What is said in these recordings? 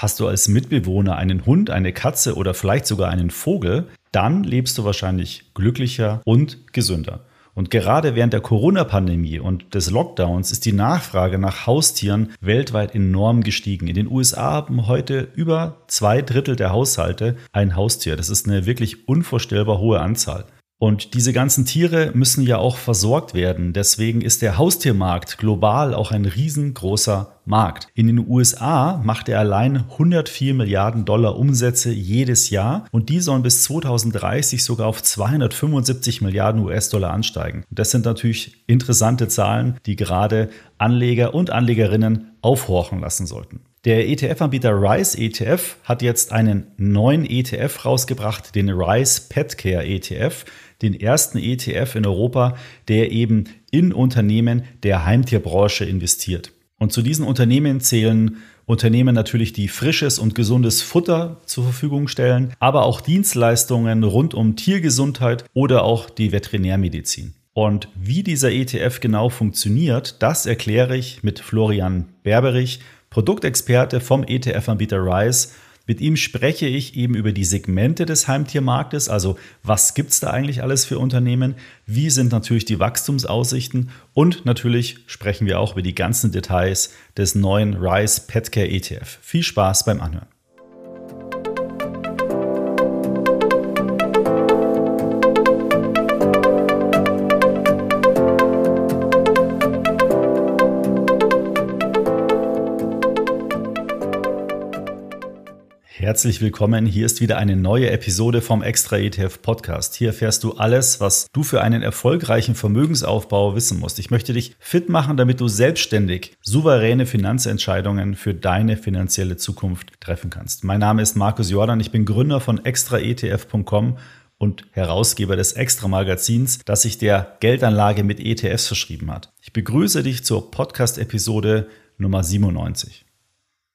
Hast du als Mitbewohner einen Hund, eine Katze oder vielleicht sogar einen Vogel, dann lebst du wahrscheinlich glücklicher und gesünder. Und gerade während der Corona-Pandemie und des Lockdowns ist die Nachfrage nach Haustieren weltweit enorm gestiegen. In den USA haben heute über zwei Drittel der Haushalte ein Haustier. Das ist eine wirklich unvorstellbar hohe Anzahl. Und diese ganzen Tiere müssen ja auch versorgt werden. Deswegen ist der Haustiermarkt global auch ein riesengroßer Markt. In den USA macht er allein 104 Milliarden Dollar Umsätze jedes Jahr und die sollen bis 2030 sogar auf 275 Milliarden US-Dollar ansteigen. Das sind natürlich interessante Zahlen, die gerade Anleger und Anlegerinnen aufhorchen lassen sollten. Der ETF-Anbieter Rise ETF hat jetzt einen neuen ETF rausgebracht, den Rise Pet Care ETF den ersten ETF in Europa, der eben in Unternehmen der Heimtierbranche investiert. Und zu diesen Unternehmen zählen Unternehmen natürlich, die frisches und gesundes Futter zur Verfügung stellen, aber auch Dienstleistungen rund um Tiergesundheit oder auch die Veterinärmedizin. Und wie dieser ETF genau funktioniert, das erkläre ich mit Florian Berberich, Produktexperte vom ETF-Anbieter Rise mit ihm spreche ich eben über die Segmente des Heimtiermarktes, also was gibt es da eigentlich alles für Unternehmen, wie sind natürlich die Wachstumsaussichten und natürlich sprechen wir auch über die ganzen Details des neuen Rise Petcare ETF. Viel Spaß beim Anhören. Herzlich willkommen. Hier ist wieder eine neue Episode vom Extra ETF Podcast. Hier erfährst du alles, was du für einen erfolgreichen Vermögensaufbau wissen musst. Ich möchte dich fit machen, damit du selbstständig souveräne Finanzentscheidungen für deine finanzielle Zukunft treffen kannst. Mein Name ist Markus Jordan. Ich bin Gründer von extraetf.com und Herausgeber des Extra Magazins, das sich der Geldanlage mit ETFs verschrieben hat. Ich begrüße dich zur Podcast-Episode Nummer 97.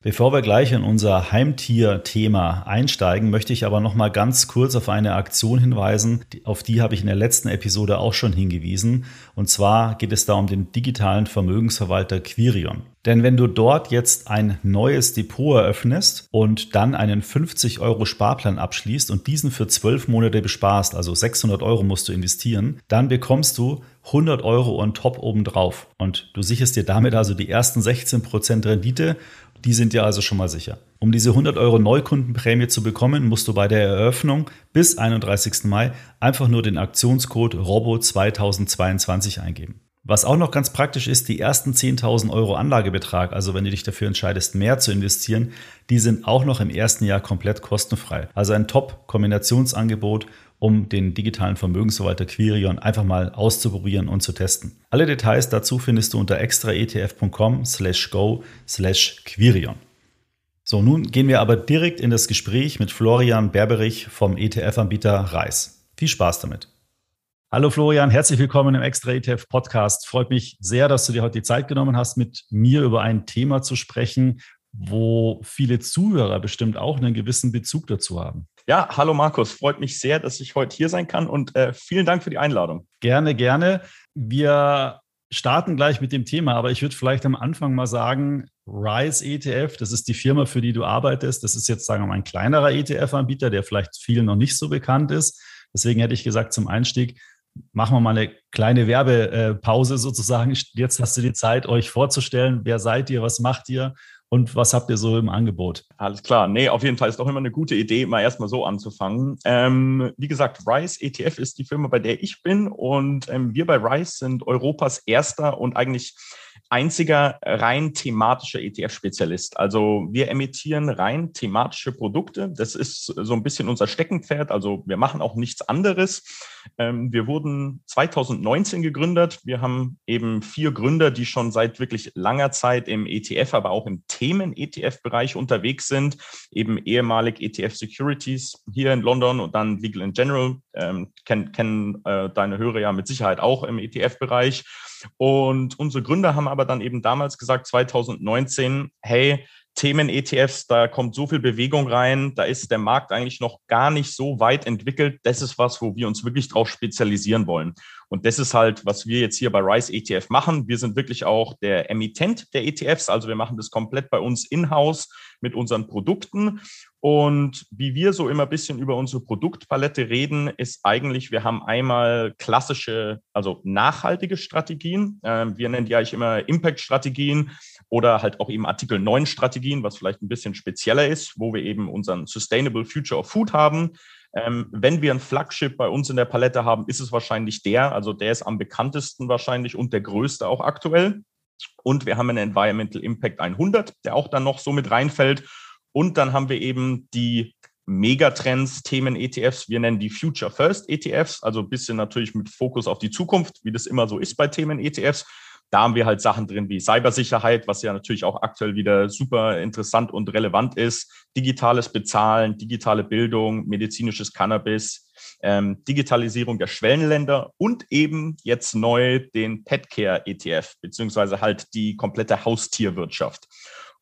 Bevor wir gleich in unser Heimtier-Thema einsteigen, möchte ich aber noch mal ganz kurz auf eine Aktion hinweisen. Auf die habe ich in der letzten Episode auch schon hingewiesen. Und zwar geht es da um den digitalen Vermögensverwalter Quirion. Denn wenn du dort jetzt ein neues Depot eröffnest und dann einen 50 Euro Sparplan abschließt und diesen für 12 Monate besparst, also 600 Euro musst du investieren, dann bekommst du 100 Euro on top obendrauf. Und du sicherst dir damit also die ersten 16% Rendite die sind ja also schon mal sicher. Um diese 100 Euro Neukundenprämie zu bekommen, musst du bei der Eröffnung bis 31. Mai einfach nur den Aktionscode ROBO2022 eingeben. Was auch noch ganz praktisch ist, die ersten 10.000 Euro Anlagebetrag, also wenn du dich dafür entscheidest, mehr zu investieren, die sind auch noch im ersten Jahr komplett kostenfrei. Also ein Top-Kombinationsangebot um den digitalen Vermögensverwalter Quirion einfach mal auszuprobieren und zu testen. Alle Details dazu findest du unter extraetf.com slash go slash Quirion. So, nun gehen wir aber direkt in das Gespräch mit Florian Berberich vom ETF-Anbieter Reis. Viel Spaß damit. Hallo Florian, herzlich willkommen im Extra ETF Podcast. Freut mich sehr, dass du dir heute die Zeit genommen hast, mit mir über ein Thema zu sprechen, wo viele Zuhörer bestimmt auch einen gewissen Bezug dazu haben. Ja, hallo Markus, freut mich sehr, dass ich heute hier sein kann und äh, vielen Dank für die Einladung. Gerne, gerne. Wir starten gleich mit dem Thema, aber ich würde vielleicht am Anfang mal sagen, Rise ETF, das ist die Firma, für die du arbeitest. Das ist jetzt, sagen wir mal, ein kleinerer ETF-Anbieter, der vielleicht vielen noch nicht so bekannt ist. Deswegen hätte ich gesagt, zum Einstieg machen wir mal eine kleine Werbepause sozusagen. Jetzt hast du die Zeit, euch vorzustellen. Wer seid ihr? Was macht ihr? Und was habt ihr so im Angebot? Alles klar. Nee, auf jeden Fall ist doch immer eine gute Idee, mal erstmal so anzufangen. Ähm, wie gesagt, Rise ETF ist die Firma, bei der ich bin und ähm, wir bei Rise sind Europas erster und eigentlich einziger rein thematischer ETF-Spezialist. Also wir emittieren rein thematische Produkte. Das ist so ein bisschen unser Steckenpferd. Also wir machen auch nichts anderes. Ähm, wir wurden 2019 gegründet. Wir haben eben vier Gründer, die schon seit wirklich langer Zeit im ETF, aber auch im Themen-ETF-Bereich unterwegs sind. Eben ehemalig ETF Securities hier in London und dann Legal in General. Ähm, kennen kennen äh, deine Hörer ja mit Sicherheit auch im ETF-Bereich. Und unsere Gründer haben aber dann eben damals gesagt, 2019, hey, Themen-ETFs, da kommt so viel Bewegung rein, da ist der Markt eigentlich noch gar nicht so weit entwickelt. Das ist was, wo wir uns wirklich drauf spezialisieren wollen. Und das ist halt, was wir jetzt hier bei Rise ETF machen. Wir sind wirklich auch der Emittent der ETFs. Also wir machen das komplett bei uns in-house mit unseren Produkten. Und wie wir so immer ein bisschen über unsere Produktpalette reden, ist eigentlich, wir haben einmal klassische, also nachhaltige Strategien. Ähm, wir nennen die eigentlich immer Impact-Strategien oder halt auch eben Artikel 9 Strategien, was vielleicht ein bisschen spezieller ist, wo wir eben unseren Sustainable Future of Food haben. Ähm, wenn wir ein Flagship bei uns in der Palette haben, ist es wahrscheinlich der. Also der ist am bekanntesten wahrscheinlich und der größte auch aktuell. Und wir haben einen Environmental Impact 100, der auch dann noch so mit reinfällt. Und dann haben wir eben die Megatrends, Themen ETFs. Wir nennen die Future First ETFs, also ein bisschen natürlich mit Fokus auf die Zukunft, wie das immer so ist bei Themen ETFs. Da haben wir halt Sachen drin wie Cybersicherheit, was ja natürlich auch aktuell wieder super interessant und relevant ist, digitales Bezahlen, digitale Bildung, medizinisches Cannabis, ähm, Digitalisierung der Schwellenländer und eben jetzt neu den Petcare ETF, beziehungsweise halt die komplette Haustierwirtschaft.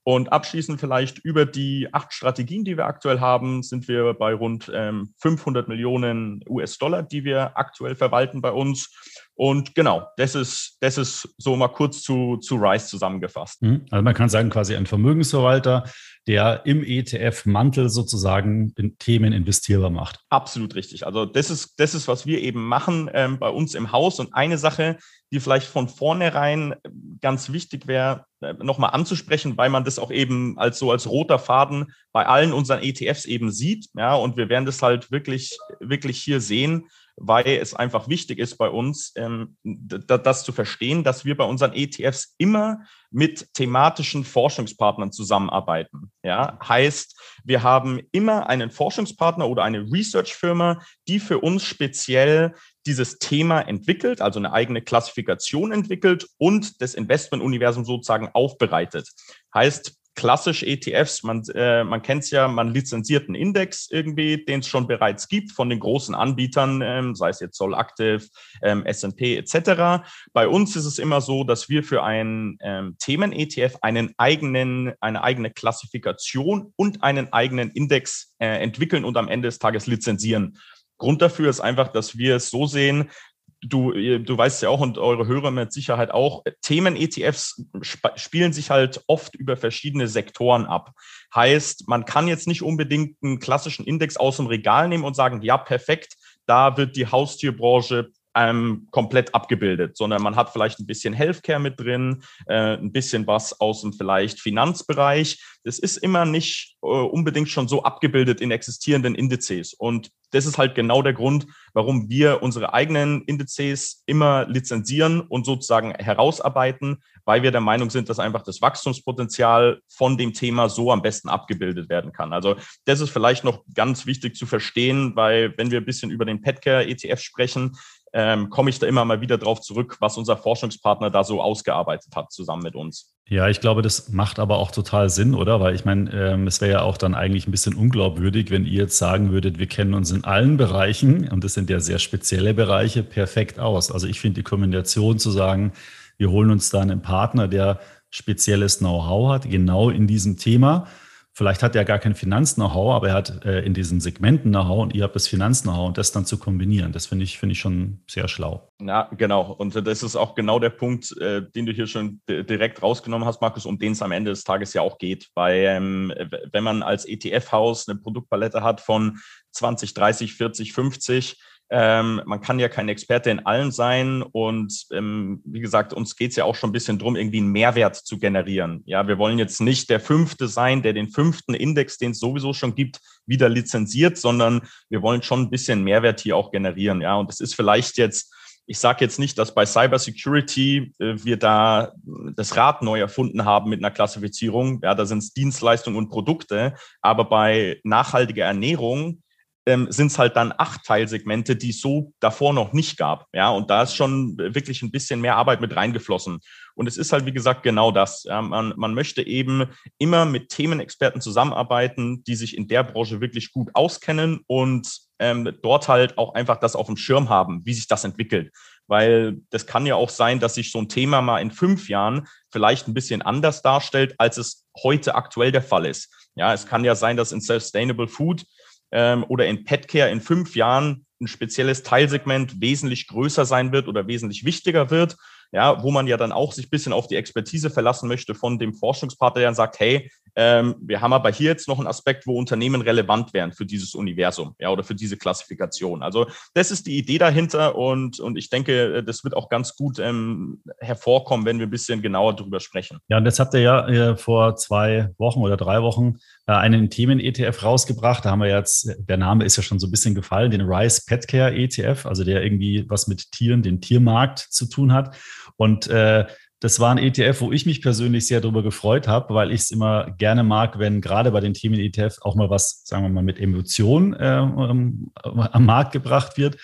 Und abschließend vielleicht über die acht Strategien, die wir aktuell haben, sind wir bei rund ähm, 500 Millionen US-Dollar, die wir aktuell verwalten bei uns. Und genau, das ist, das ist so mal kurz zu, zu Rise zusammengefasst. Mhm. Also man kann sagen, quasi ein Vermögensverwalter, der im ETF-Mantel sozusagen in Themen investierbar macht. Absolut richtig. Also das ist, das ist, was wir eben machen ähm, bei uns im Haus. Und eine Sache, die vielleicht von vornherein ganz wichtig wäre, äh, nochmal anzusprechen, weil man das auch eben als so als roter Faden bei allen unseren ETFs eben sieht. Ja, und wir werden das halt wirklich, wirklich hier sehen weil es einfach wichtig ist bei uns, ähm, das zu verstehen, dass wir bei unseren ETFs immer mit thematischen Forschungspartnern zusammenarbeiten. Ja, heißt, wir haben immer einen Forschungspartner oder eine Research-Firma, die für uns speziell dieses Thema entwickelt, also eine eigene Klassifikation entwickelt und das Investmentuniversum sozusagen aufbereitet. Heißt, klassisch ETFs, man, äh, man kennt es ja, man lizenziert einen Index irgendwie, den es schon bereits gibt von den großen Anbietern, ähm, sei es jetzt Solactive, ähm, S&P etc. Bei uns ist es immer so, dass wir für einen ähm, Themen-ETF einen eigenen, eine eigene Klassifikation und einen eigenen Index äh, entwickeln und am Ende des Tages lizenzieren. Grund dafür ist einfach, dass wir es so sehen, du, du weißt ja auch und eure Hörer mit Sicherheit auch, Themen-ETFs sp spielen sich halt oft über verschiedene Sektoren ab. Heißt, man kann jetzt nicht unbedingt einen klassischen Index aus dem Regal nehmen und sagen, ja, perfekt, da wird die Haustierbranche ähm, komplett abgebildet, sondern man hat vielleicht ein bisschen Healthcare mit drin, äh, ein bisschen was aus dem vielleicht Finanzbereich. Das ist immer nicht äh, unbedingt schon so abgebildet in existierenden Indizes. Und das ist halt genau der Grund, warum wir unsere eigenen Indizes immer lizenzieren und sozusagen herausarbeiten, weil wir der Meinung sind, dass einfach das Wachstumspotenzial von dem Thema so am besten abgebildet werden kann. Also das ist vielleicht noch ganz wichtig zu verstehen, weil wenn wir ein bisschen über den Petcare ETF sprechen, ähm, komme ich da immer mal wieder drauf zurück, was unser Forschungspartner da so ausgearbeitet hat zusammen mit uns. Ja, ich glaube, das macht aber auch total Sinn, oder? Weil ich meine, ähm, es wäre ja auch dann eigentlich ein bisschen unglaubwürdig, wenn ihr jetzt sagen würdet, wir kennen uns in allen Bereichen, und das sind ja sehr spezielle Bereiche, perfekt aus. Also ich finde die Kombination zu sagen, wir holen uns da einen Partner, der spezielles Know-how hat, genau in diesem Thema Vielleicht hat er gar kein Finanz-Know-how, aber er hat äh, in diesen Segmenten Know-how und ihr habt das Finanz-Know-how und das dann zu kombinieren. Das finde ich, finde ich schon sehr schlau. Ja, genau. Und das ist auch genau der Punkt, äh, den du hier schon direkt rausgenommen hast, Markus, um den es am Ende des Tages ja auch geht. Weil ähm, wenn man als ETF-Haus eine Produktpalette hat von 20, 30, 40, 50, ähm, man kann ja kein Experte in allen sein und ähm, wie gesagt, uns geht es ja auch schon ein bisschen drum, irgendwie einen Mehrwert zu generieren. Ja, wir wollen jetzt nicht der Fünfte sein, der den fünften Index, den es sowieso schon gibt, wieder lizenziert, sondern wir wollen schon ein bisschen Mehrwert hier auch generieren. Ja, und das ist vielleicht jetzt ich sage jetzt nicht, dass bei Cybersecurity äh, wir da das Rad neu erfunden haben mit einer Klassifizierung. Ja, da sind es Dienstleistungen und Produkte. Aber bei nachhaltiger Ernährung ähm, sind es halt dann acht Teilsegmente, die es so davor noch nicht gab. Ja, und da ist schon wirklich ein bisschen mehr Arbeit mit reingeflossen. Und es ist halt, wie gesagt, genau das. Ja, man, man möchte eben immer mit Themenexperten zusammenarbeiten, die sich in der Branche wirklich gut auskennen und ähm, dort halt auch einfach das auf dem Schirm haben, wie sich das entwickelt. Weil das kann ja auch sein, dass sich so ein Thema mal in fünf Jahren vielleicht ein bisschen anders darstellt, als es heute aktuell der Fall ist. Ja, es kann ja sein, dass in Sustainable Food ähm, oder in Petcare in fünf Jahren ein spezielles Teilsegment wesentlich größer sein wird oder wesentlich wichtiger wird ja, wo man ja dann auch sich bisschen auf die Expertise verlassen möchte von dem Forschungspartner, der dann sagt, hey, ähm, wir haben aber hier jetzt noch einen Aspekt, wo Unternehmen relevant wären für dieses Universum, ja, oder für diese Klassifikation. Also das ist die Idee dahinter und, und ich denke, das wird auch ganz gut ähm, hervorkommen, wenn wir ein bisschen genauer darüber sprechen. Ja, und jetzt habt ihr ja äh, vor zwei Wochen oder drei Wochen äh, einen Themen-ETF rausgebracht. Da haben wir jetzt, der Name ist ja schon so ein bisschen gefallen, den Rice Pet Care ETF, also der irgendwie was mit Tieren, dem Tiermarkt zu tun hat. Und äh, das war ein ETF, wo ich mich persönlich sehr darüber gefreut habe, weil ich es immer gerne mag, wenn gerade bei den Themen ETF auch mal was, sagen wir mal, mit Emotionen äh, am Markt gebracht wird.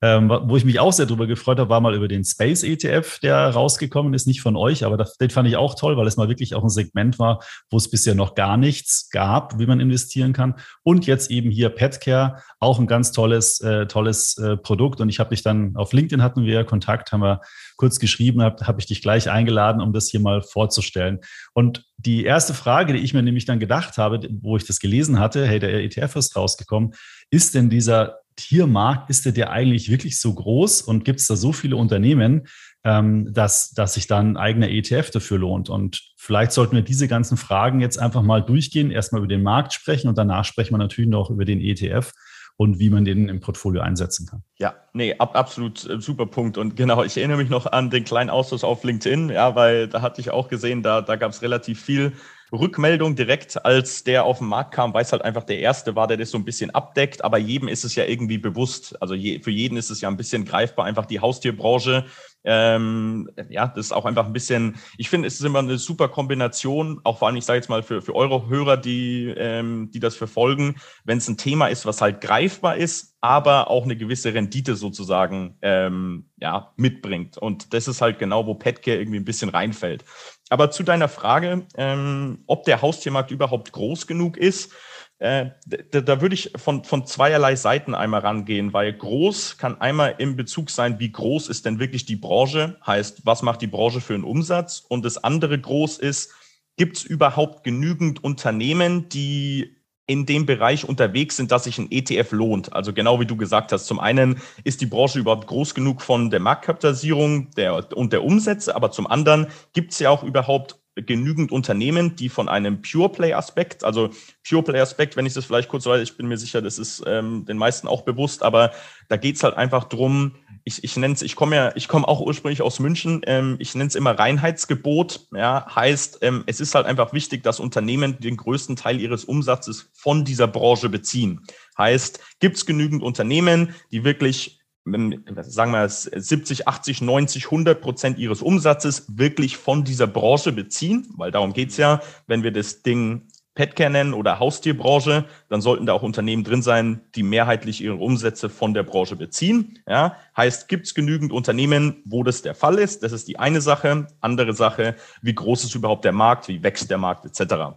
Ähm, wo ich mich auch sehr darüber gefreut habe, war mal über den Space ETF, der rausgekommen ist, nicht von euch, aber das, den fand ich auch toll, weil es mal wirklich auch ein Segment war, wo es bisher noch gar nichts gab, wie man investieren kann. Und jetzt eben hier Petcare, auch ein ganz tolles, äh, tolles äh, Produkt. Und ich habe mich dann auf LinkedIn hatten wir Kontakt, haben wir kurz geschrieben, habe hab ich dich gleich eingeladen, um das hier mal vorzustellen. Und die erste Frage, die ich mir nämlich dann gedacht habe, wo ich das gelesen hatte, hey, der ETF ist rausgekommen, ist denn dieser Tiermarkt, ist der, der eigentlich wirklich so groß und gibt es da so viele Unternehmen, ähm, dass, dass sich dann ein eigener ETF dafür lohnt? Und vielleicht sollten wir diese ganzen Fragen jetzt einfach mal durchgehen, erstmal über den Markt sprechen und danach sprechen wir natürlich noch über den ETF und wie man den im Portfolio einsetzen kann. Ja, nee, ab, absolut äh, super Punkt. Und genau, ich erinnere mich noch an den kleinen Austausch auf LinkedIn, ja, weil da hatte ich auch gesehen, da, da gab es relativ viel Rückmeldung direkt, als der auf den Markt kam, weil es halt einfach der erste war, der das so ein bisschen abdeckt. Aber jedem ist es ja irgendwie bewusst. Also je, für jeden ist es ja ein bisschen greifbar, einfach die Haustierbranche ähm, ja, das ist auch einfach ein bisschen, ich finde, es ist immer eine super Kombination, auch vor allem, ich sage jetzt mal, für, für eure Hörer, die, ähm, die das verfolgen, wenn es ein Thema ist, was halt greifbar ist, aber auch eine gewisse Rendite sozusagen ähm, ja, mitbringt. Und das ist halt genau, wo Petcare irgendwie ein bisschen reinfällt. Aber zu deiner Frage, ähm, ob der Haustiermarkt überhaupt groß genug ist, äh, da, da, würde ich von, von zweierlei Seiten einmal rangehen, weil groß kann einmal im Bezug sein, wie groß ist denn wirklich die Branche, heißt, was macht die Branche für einen Umsatz? Und das andere groß ist, gibt es überhaupt genügend Unternehmen, die in dem Bereich unterwegs sind, dass sich ein ETF lohnt. Also genau wie du gesagt hast. Zum einen ist die Branche überhaupt groß genug von der Marktkapitalisierung der, und der Umsätze, aber zum anderen gibt es ja auch überhaupt genügend Unternehmen, die von einem Pure Play Aspekt, also Pure Play Aspekt, wenn ich das vielleicht kurz weiß, ich bin mir sicher, das ist ähm, den meisten auch bewusst, aber da geht's halt einfach drum, ich, ich nenne es, ich komme ja, ich komme auch ursprünglich aus München, ähm, ich nenne es immer Reinheitsgebot, ja, heißt, ähm, es ist halt einfach wichtig, dass Unternehmen den größten Teil ihres Umsatzes von dieser Branche beziehen. Heißt, gibt's genügend Unternehmen, die wirklich sagen wir 70, 80, 90, 100 Prozent ihres Umsatzes wirklich von dieser Branche beziehen, weil darum geht's ja, wenn wir das Ding Petcare nennen oder Haustierbranche, dann sollten da auch Unternehmen drin sein, die mehrheitlich ihre Umsätze von der Branche beziehen. Ja, heißt, gibt es genügend Unternehmen, wo das der Fall ist? Das ist die eine Sache. Andere Sache, wie groß ist überhaupt der Markt, wie wächst der Markt etc.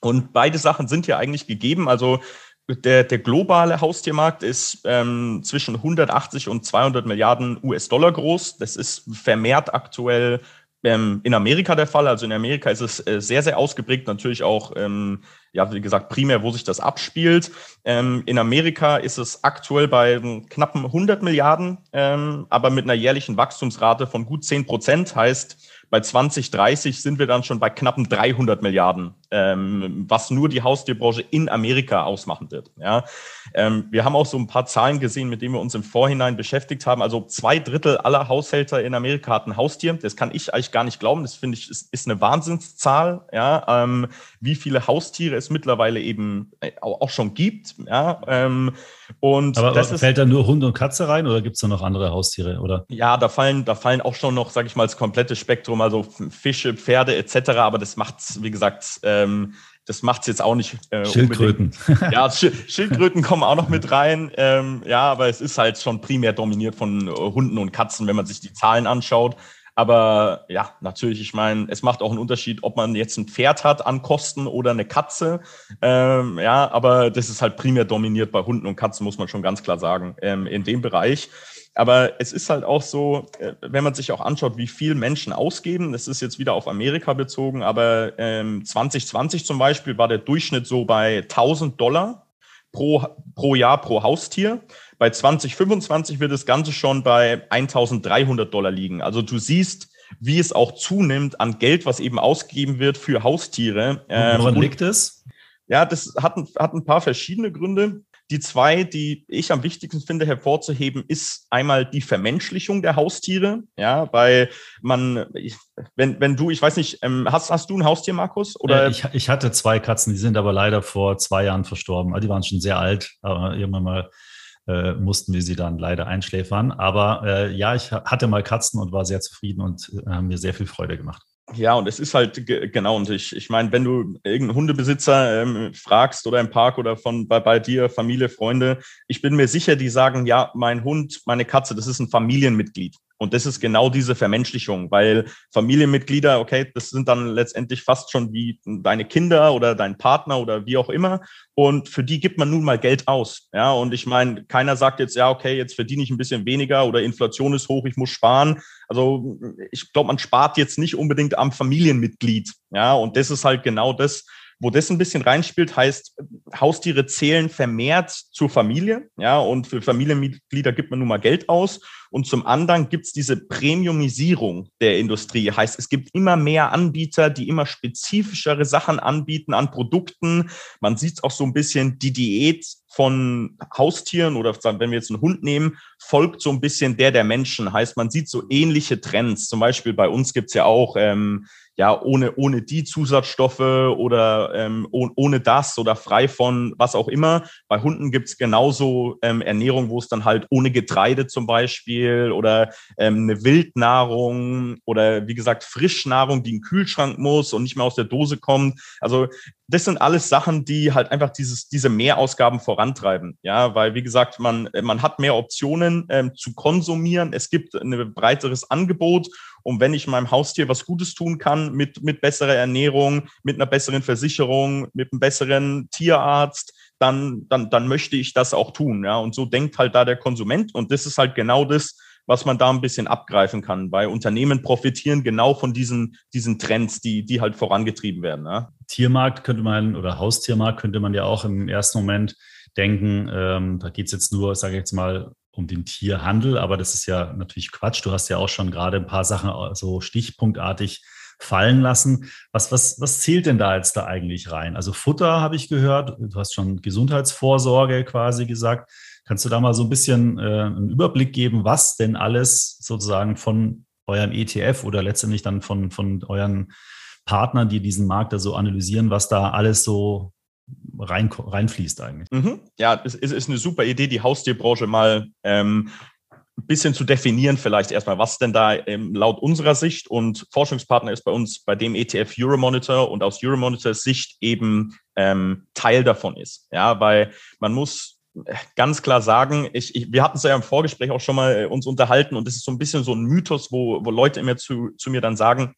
Und beide Sachen sind ja eigentlich gegeben. Also der, der globale Haustiermarkt ist ähm, zwischen 180 und 200 Milliarden US-Dollar groß. Das ist vermehrt aktuell ähm, in Amerika der Fall. Also in Amerika ist es äh, sehr, sehr ausgeprägt. Natürlich auch, ähm, ja, wie gesagt, primär, wo sich das abspielt. Ähm, in Amerika ist es aktuell bei knappen 100 Milliarden, ähm, aber mit einer jährlichen Wachstumsrate von gut 10 Prozent. Heißt, bei 2030 sind wir dann schon bei knappen 300 Milliarden, ähm, was nur die Haustierbranche in Amerika ausmachen wird. Ja. Ähm, wir haben auch so ein paar Zahlen gesehen, mit denen wir uns im Vorhinein beschäftigt haben. Also zwei Drittel aller Haushälter in Amerika hatten Haustier. Das kann ich eigentlich gar nicht glauben. Das finde ich ist, ist eine Wahnsinnszahl. Ja. Ähm, wie viele Haustiere es mittlerweile eben äh, auch schon gibt. Ja. Und aber, das fällt da nur Hund und Katze rein oder gibt es da noch andere Haustiere? Oder? Ja, da fallen, da fallen auch schon noch, sage ich mal, das komplette Spektrum, also Fische, Pferde etc. Aber das macht wie gesagt, ähm, das macht es jetzt auch nicht. Äh, Schildkröten. Unbedingt. Ja, Schildkröten kommen auch noch mit rein. Ähm, ja, aber es ist halt schon primär dominiert von äh, Hunden und Katzen, wenn man sich die Zahlen anschaut. Aber ja, natürlich, ich meine, es macht auch einen Unterschied, ob man jetzt ein Pferd hat an Kosten oder eine Katze. Ähm, ja, aber das ist halt primär dominiert bei Hunden und Katzen, muss man schon ganz klar sagen, ähm, in dem Bereich. Aber es ist halt auch so, äh, wenn man sich auch anschaut, wie viel Menschen ausgeben, das ist jetzt wieder auf Amerika bezogen, aber ähm, 2020 zum Beispiel war der Durchschnitt so bei 1000 Dollar pro, pro Jahr pro Haustier. Bei 2025 wird das Ganze schon bei 1300 Dollar liegen. Also du siehst, wie es auch zunimmt an Geld, was eben ausgegeben wird für Haustiere. Woran ähm, liegt es? Ja, das hat ein, hat ein paar verschiedene Gründe. Die zwei, die ich am wichtigsten finde hervorzuheben, ist einmal die Vermenschlichung der Haustiere. Ja, weil man, wenn, wenn du, ich weiß nicht, ähm, hast, hast du ein Haustier, Markus? Oder? Äh, ich, ich hatte zwei Katzen, die sind aber leider vor zwei Jahren verstorben. Also die waren schon sehr alt, aber irgendwann mal äh, mussten wir sie dann leider einschläfern. Aber äh, ja, ich hatte mal Katzen und war sehr zufrieden und äh, haben mir sehr viel Freude gemacht. Ja, und es ist halt genau, und ich, ich meine, wenn du irgendeinen Hundebesitzer ähm, fragst oder im Park oder von bei, bei dir, Familie, Freunde, ich bin mir sicher, die sagen, ja, mein Hund, meine Katze, das ist ein Familienmitglied. Und das ist genau diese Vermenschlichung, weil Familienmitglieder, okay, das sind dann letztendlich fast schon wie deine Kinder oder dein Partner oder wie auch immer. Und für die gibt man nun mal Geld aus. Ja, und ich meine, keiner sagt jetzt, ja, okay, jetzt verdiene ich ein bisschen weniger oder Inflation ist hoch, ich muss sparen. Also ich glaube, man spart jetzt nicht unbedingt am Familienmitglied. Ja, und das ist halt genau das, wo das ein bisschen reinspielt, heißt, Haustiere zählen vermehrt zur Familie. Ja, und für Familienmitglieder gibt man nun mal Geld aus. Und zum anderen gibt es diese Premiumisierung der Industrie. Heißt, es gibt immer mehr Anbieter, die immer spezifischere Sachen anbieten an Produkten. Man sieht auch so ein bisschen die Diät von Haustieren oder wenn wir jetzt einen Hund nehmen, folgt so ein bisschen der der Menschen. Heißt, man sieht so ähnliche Trends. Zum Beispiel bei uns gibt's ja auch ähm, ja, ohne, ohne die Zusatzstoffe oder ähm, ohne das oder frei von was auch immer. Bei Hunden gibt's genauso ähm, Ernährung, wo es dann halt ohne Getreide zum Beispiel oder ähm, eine Wildnahrung oder wie gesagt Frischnahrung, die in den Kühlschrank muss und nicht mehr aus der Dose kommt. Also das sind alles Sachen, die halt einfach dieses, diese Mehrausgaben vorantreiben. Ja, weil wie gesagt, man, man hat mehr Optionen ähm, zu konsumieren. Es gibt ein breiteres Angebot und wenn ich meinem Haustier was Gutes tun kann mit, mit besserer Ernährung, mit einer besseren Versicherung, mit einem besseren Tierarzt, dann, dann, dann möchte ich das auch tun. Ja? Und so denkt halt da der Konsument. Und das ist halt genau das, was man da ein bisschen abgreifen kann, weil Unternehmen profitieren genau von diesen, diesen Trends, die, die halt vorangetrieben werden. Ja? Tiermarkt könnte man oder Haustiermarkt könnte man ja auch im ersten Moment denken, ähm, da geht es jetzt nur, sage ich jetzt mal, um den Tierhandel, aber das ist ja natürlich Quatsch. Du hast ja auch schon gerade ein paar Sachen so stichpunktartig fallen lassen. Was, was, was zählt denn da jetzt da eigentlich rein? Also Futter habe ich gehört, du hast schon Gesundheitsvorsorge quasi gesagt. Kannst du da mal so ein bisschen äh, einen Überblick geben, was denn alles sozusagen von eurem ETF oder letztendlich dann von, von euren Partnern, die diesen Markt da so analysieren, was da alles so rein, reinfließt eigentlich. Mhm. Ja, es ist, eine super Idee, die Haustierbranche mal ähm, ein bisschen zu definieren, vielleicht erstmal, was denn da ähm, laut unserer Sicht und Forschungspartner ist bei uns bei dem ETF Euromonitor und aus Euromonitors Sicht eben ähm, Teil davon ist. Ja, weil man muss ganz klar sagen, ich, ich, wir hatten es ja im Vorgespräch auch schon mal äh, uns unterhalten und es ist so ein bisschen so ein Mythos, wo, wo Leute immer zu, zu mir dann sagen,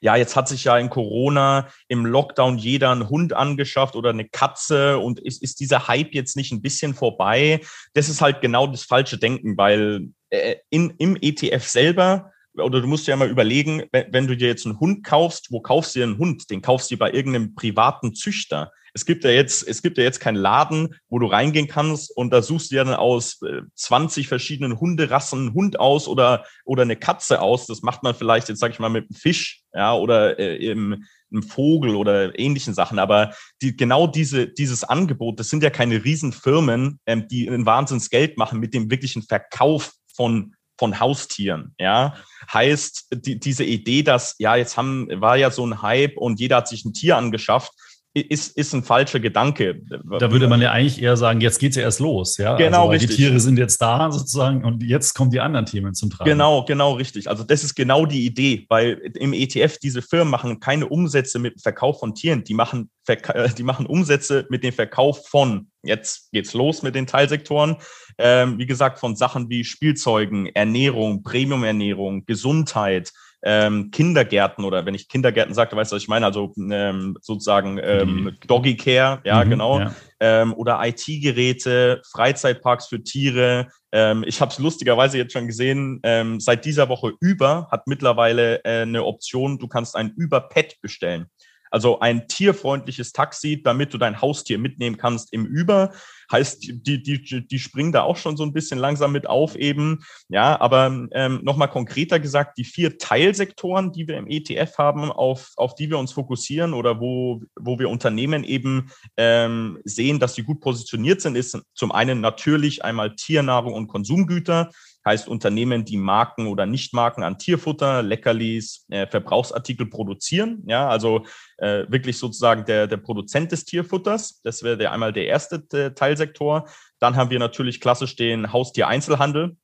ja, jetzt hat sich ja in Corona im Lockdown jeder einen Hund angeschafft oder eine Katze und ist, ist dieser Hype jetzt nicht ein bisschen vorbei? Das ist halt genau das falsche Denken, weil äh, in, im ETF selber oder du musst ja mal überlegen, wenn, wenn, du dir jetzt einen Hund kaufst, wo kaufst du dir einen Hund? Den kaufst du bei irgendeinem privaten Züchter. Es gibt ja jetzt, es gibt ja jetzt keinen Laden, wo du reingehen kannst und da suchst du ja dann aus 20 äh, verschiedenen Hunderassen einen Hund aus oder, oder eine Katze aus. Das macht man vielleicht jetzt, sag ich mal, mit einem Fisch, ja, oder äh, im, einem Vogel oder ähnlichen Sachen. Aber die, genau diese, dieses Angebot, das sind ja keine Riesenfirmen, ähm, die ein Wahnsinnsgeld machen mit dem wirklichen Verkauf von von Haustieren, ja, heißt die, diese Idee, dass ja jetzt haben war ja so ein Hype und jeder hat sich ein Tier angeschafft ist, ist ein falscher Gedanke. Da würde man ja eigentlich eher sagen, jetzt geht es ja erst los, ja. Genau, also, richtig. Die Tiere sind jetzt da sozusagen und jetzt kommen die anderen Themen zum Tragen. Genau, genau, richtig. Also das ist genau die Idee, weil im ETF diese Firmen machen keine Umsätze mit dem Verkauf von Tieren, die machen, äh, die machen Umsätze mit dem Verkauf von, jetzt geht's los mit den Teilsektoren, ähm, wie gesagt, von Sachen wie Spielzeugen, Ernährung, Premium-Ernährung, Gesundheit, ähm, Kindergärten oder wenn ich Kindergärten sage, weißt du, was ich meine? Also ähm, sozusagen ähm, Doggy Care, ja, mhm, genau. Ja. Ähm, oder IT-Geräte, Freizeitparks für Tiere. Ähm, ich habe es lustigerweise jetzt schon gesehen, ähm, seit dieser Woche über hat mittlerweile äh, eine Option, du kannst ein Über-Pet bestellen. Also ein tierfreundliches Taxi, damit du dein Haustier mitnehmen kannst im Über. Heißt, die, die, die springen da auch schon so ein bisschen langsam mit auf eben. Ja, aber ähm, nochmal konkreter gesagt, die vier Teilsektoren, die wir im ETF haben, auf, auf die wir uns fokussieren oder wo, wo wir Unternehmen eben ähm, sehen, dass sie gut positioniert sind, ist zum einen natürlich einmal Tiernahrung und Konsumgüter heißt Unternehmen, die Marken oder Nichtmarken an Tierfutter, Leckerlis, äh, Verbrauchsartikel produzieren. Ja, also äh, wirklich sozusagen der, der Produzent des Tierfutters. Das wäre der, einmal der erste äh, Teilsektor. Dann haben wir natürlich klassisch den Haustier-Einzelhandel.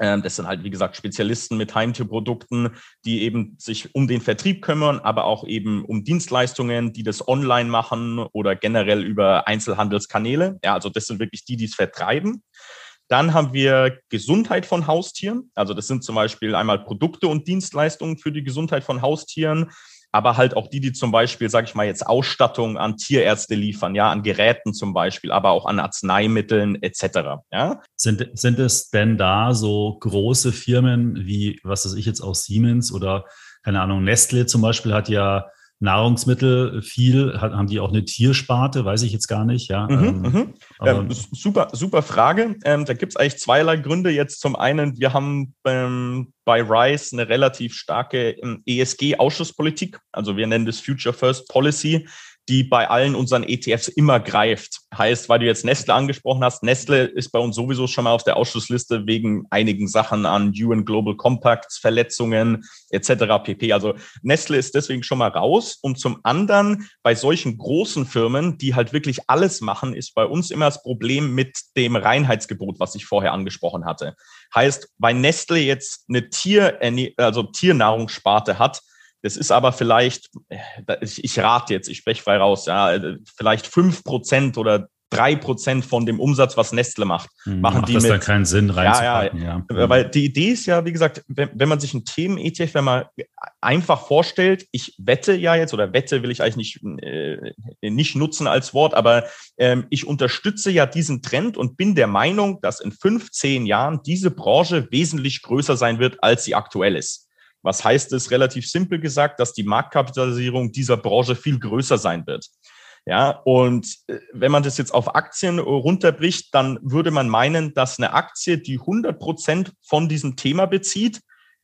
Ähm, das sind halt, wie gesagt, Spezialisten mit Heimtierprodukten, die eben sich um den Vertrieb kümmern, aber auch eben um Dienstleistungen, die das online machen oder generell über Einzelhandelskanäle. Ja, also das sind wirklich die, die es vertreiben. Dann haben wir Gesundheit von Haustieren. Also das sind zum Beispiel einmal Produkte und Dienstleistungen für die Gesundheit von Haustieren, aber halt auch die, die zum Beispiel, sage ich mal jetzt, Ausstattung an Tierärzte liefern, ja, an Geräten zum Beispiel, aber auch an Arzneimitteln etc. Ja. Sind, sind es denn da so große Firmen wie, was weiß ich jetzt auch Siemens oder keine Ahnung, Nestle zum Beispiel hat ja Nahrungsmittel viel, haben die auch eine Tiersparte, weiß ich jetzt gar nicht, ja. Mhm, ähm, mhm. super, super Frage. Ähm, da gibt es eigentlich zweierlei Gründe. Jetzt zum einen, wir haben ähm, bei Rice eine relativ starke ähm, ESG-Ausschusspolitik. Also wir nennen das Future First Policy die bei allen unseren ETFs immer greift. Heißt, weil du jetzt Nestle angesprochen hast, Nestle ist bei uns sowieso schon mal auf der Ausschussliste wegen einigen Sachen an UN Global Compacts, Verletzungen etc. pp. Also Nestle ist deswegen schon mal raus. Und zum anderen bei solchen großen Firmen, die halt wirklich alles machen, ist bei uns immer das Problem mit dem Reinheitsgebot, was ich vorher angesprochen hatte. Heißt, weil Nestle jetzt eine Tier, also Tiernahrungssparte hat, das ist aber vielleicht, äh, ich rate jetzt, ich spreche frei raus, ja, äh, vielleicht fünf Prozent oder drei Prozent von dem Umsatz, was Nestle macht, hm, machen macht die das mit. da keinen Sinn reinzupacken. Ja, ja. ja. Weil die Idee ist ja, wie gesagt, wenn, wenn man sich ein Themen-ETF, wenn man einfach vorstellt, ich wette ja jetzt, oder wette will ich eigentlich nicht, äh, nicht nutzen als Wort, aber ähm, ich unterstütze ja diesen Trend und bin der Meinung, dass in fünf, zehn Jahren diese Branche wesentlich größer sein wird, als sie aktuell ist. Was heißt es relativ simpel gesagt, dass die Marktkapitalisierung dieser Branche viel größer sein wird? Ja, und äh, wenn man das jetzt auf Aktien runterbricht, dann würde man meinen, dass eine Aktie, die 100 Prozent von diesem Thema bezieht,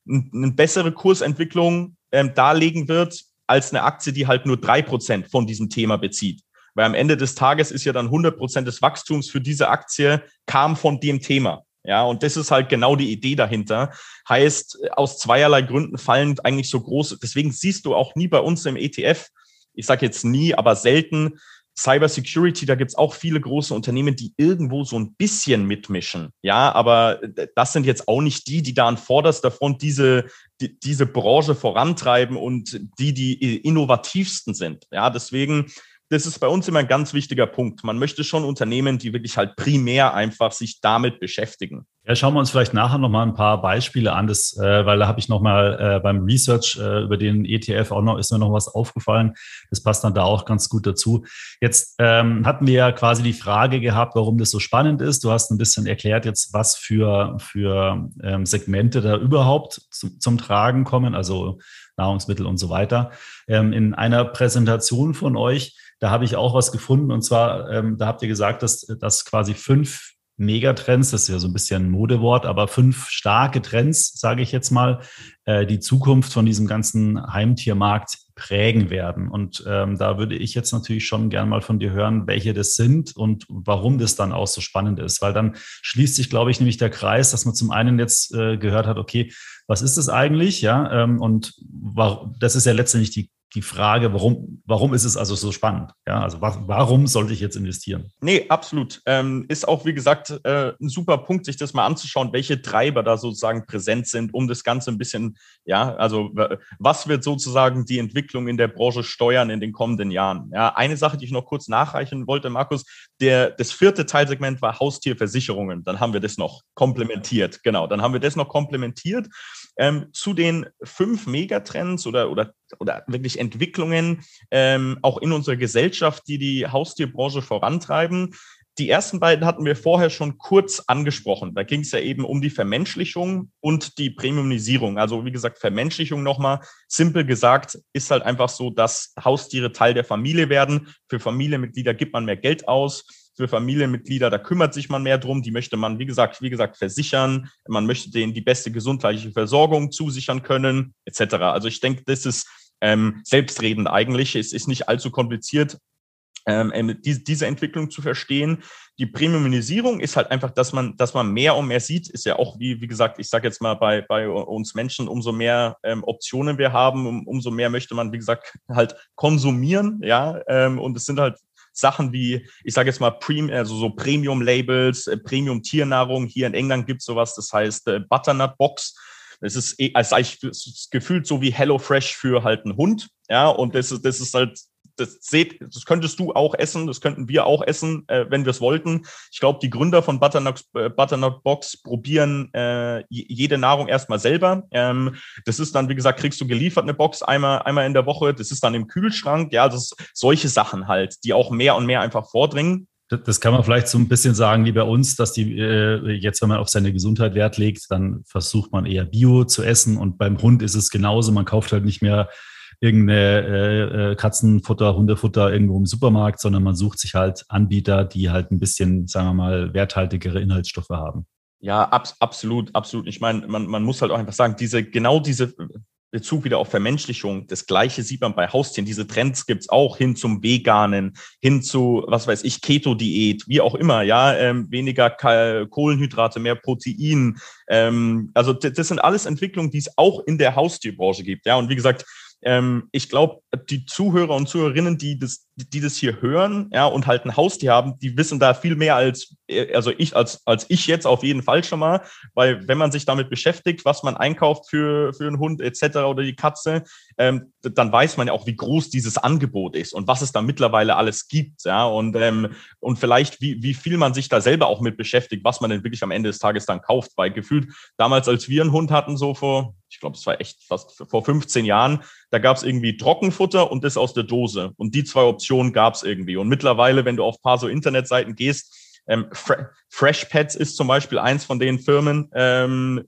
eine bessere Kursentwicklung ähm, darlegen wird, als eine Aktie, die halt nur drei Prozent von diesem Thema bezieht. Weil am Ende des Tages ist ja dann 100 Prozent des Wachstums für diese Aktie kam von dem Thema. Ja, und das ist halt genau die Idee dahinter. Heißt, aus zweierlei Gründen fallen eigentlich so große, deswegen siehst du auch nie bei uns im ETF, ich sage jetzt nie, aber selten, Cyber Security, da gibt's auch viele große Unternehmen, die irgendwo so ein bisschen mitmischen. Ja, aber das sind jetzt auch nicht die, die da an vorderster Front diese, die, diese Branche vorantreiben und die, die innovativsten sind. Ja, deswegen das ist bei uns immer ein ganz wichtiger Punkt. Man möchte schon Unternehmen, die wirklich halt primär einfach sich damit beschäftigen. Ja, schauen wir uns vielleicht nachher nochmal ein paar Beispiele an, das, äh, weil da habe ich nochmal äh, beim Research äh, über den ETF auch noch, ist mir noch was aufgefallen. Das passt dann da auch ganz gut dazu. Jetzt ähm, hatten wir ja quasi die Frage gehabt, warum das so spannend ist. Du hast ein bisschen erklärt jetzt, was für, für ähm, Segmente da überhaupt zu, zum Tragen kommen, also Nahrungsmittel und so weiter. Ähm, in einer Präsentation von euch da habe ich auch was gefunden. Und zwar, ähm, da habt ihr gesagt, dass, dass quasi fünf Megatrends, das ist ja so ein bisschen ein Modewort, aber fünf starke Trends, sage ich jetzt mal, äh, die Zukunft von diesem ganzen Heimtiermarkt prägen werden. Und ähm, da würde ich jetzt natürlich schon gern mal von dir hören, welche das sind und warum das dann auch so spannend ist. Weil dann schließt sich, glaube ich, nämlich der Kreis, dass man zum einen jetzt äh, gehört hat, okay, was ist das eigentlich? Ja, ähm, und war, das ist ja letztendlich die die Frage, warum, warum ist es also so spannend? Ja, also warum sollte ich jetzt investieren? Nee, absolut. Ähm, ist auch, wie gesagt, äh, ein super Punkt, sich das mal anzuschauen, welche Treiber da sozusagen präsent sind, um das Ganze ein bisschen, ja, also was wird sozusagen die Entwicklung in der Branche steuern in den kommenden Jahren? Ja, eine Sache, die ich noch kurz nachreichen wollte, Markus, der, das vierte Teilsegment war Haustierversicherungen. Dann haben wir das noch komplementiert. Genau, dann haben wir das noch komplementiert. Ähm, zu den fünf Megatrends oder, oder, oder wirklich Entwicklungen, ähm, auch in unserer Gesellschaft, die die Haustierbranche vorantreiben. die ersten beiden hatten wir vorher schon kurz angesprochen. Da ging es ja eben um die Vermenschlichung und die Premiumisierung. Also wie gesagt, Vermenschlichung nochmal, simpel gesagt, ist halt einfach so, dass Haustiere Teil der Familie werden. Für Familienmitglieder gibt man mehr Geld aus. Für Familienmitglieder, da kümmert sich man mehr drum. Die möchte man, wie gesagt, wie gesagt, versichern. Man möchte denen die beste gesundheitliche Versorgung zusichern können, etc. Also ich denke, das ist ähm, selbstredend eigentlich. Es ist nicht allzu kompliziert, ähm, ähm, die, diese Entwicklung zu verstehen. Die Premiumisierung ist halt einfach, dass man, dass man mehr und mehr sieht, ist ja auch, wie, wie gesagt, ich sage jetzt mal bei, bei uns Menschen, umso mehr ähm, Optionen wir haben, um, umso mehr möchte man, wie gesagt, halt konsumieren, ja, ähm, und es sind halt Sachen wie, ich sage jetzt mal, also so Premium-Labels, äh, Premium-Tiernahrung. Hier in England gibt es sowas, das heißt äh, Butternut Box. Das ist eh, als eigentlich gefühlt so wie HelloFresh für halt einen Hund. Ja, und das ist, das ist halt das seht, das könntest du auch essen, das könnten wir auch essen, äh, wenn wir es wollten. Ich glaube, die Gründer von Butternut, äh, Butternut Box probieren äh, jede Nahrung erstmal selber. Ähm, das ist dann, wie gesagt, kriegst du geliefert eine Box einmal, einmal in der Woche. Das ist dann im Kühlschrank. Ja, das solche Sachen halt, die auch mehr und mehr einfach vordringen. Das kann man vielleicht so ein bisschen sagen wie bei uns, dass die äh, jetzt, wenn man auf seine Gesundheit Wert legt, dann versucht man eher Bio zu essen und beim Hund ist es genauso. Man kauft halt nicht mehr irgendeine äh, äh, Katzenfutter, Hundefutter irgendwo im Supermarkt, sondern man sucht sich halt Anbieter, die halt ein bisschen, sagen wir mal, werthaltigere Inhaltsstoffe haben. Ja, ab, absolut, absolut. Ich meine, man, man muss halt auch einfach sagen, diese, genau diese Bezug wieder auf Vermenschlichung. Das Gleiche sieht man bei Haustieren. Diese Trends gibt's auch hin zum Veganen, hin zu, was weiß ich, Keto-Diät, wie auch immer, ja, ähm, weniger Kohlenhydrate, mehr Protein. Ähm, also das sind alles Entwicklungen, die es auch in der Haustierbranche gibt. Ja, und wie gesagt, ähm, ich glaube, die Zuhörer und Zuhörerinnen, die das die das hier hören, ja, und halt ein Haustier haben, die wissen da viel mehr als, äh, also ich, als, als ich jetzt auf jeden Fall schon mal, weil wenn man sich damit beschäftigt, was man einkauft für, für einen Hund etc. oder die Katze, ähm, dann weiß man ja auch, wie groß dieses Angebot ist und was es da mittlerweile alles gibt, ja, und, ähm, und vielleicht, wie, wie viel man sich da selber auch mit beschäftigt, was man denn wirklich am Ende des Tages dann kauft, weil gefühlt damals, als wir einen Hund hatten, so vor, ich glaube, es war echt fast vor 15 Jahren, da gab es irgendwie Trockenfutter und das aus der Dose und die zwei Optionen Option gab es irgendwie. Und mittlerweile, wenn du auf ein paar so Internetseiten gehst, ähm, Fre Fresh Pets ist zum Beispiel eins von den Firmen ähm,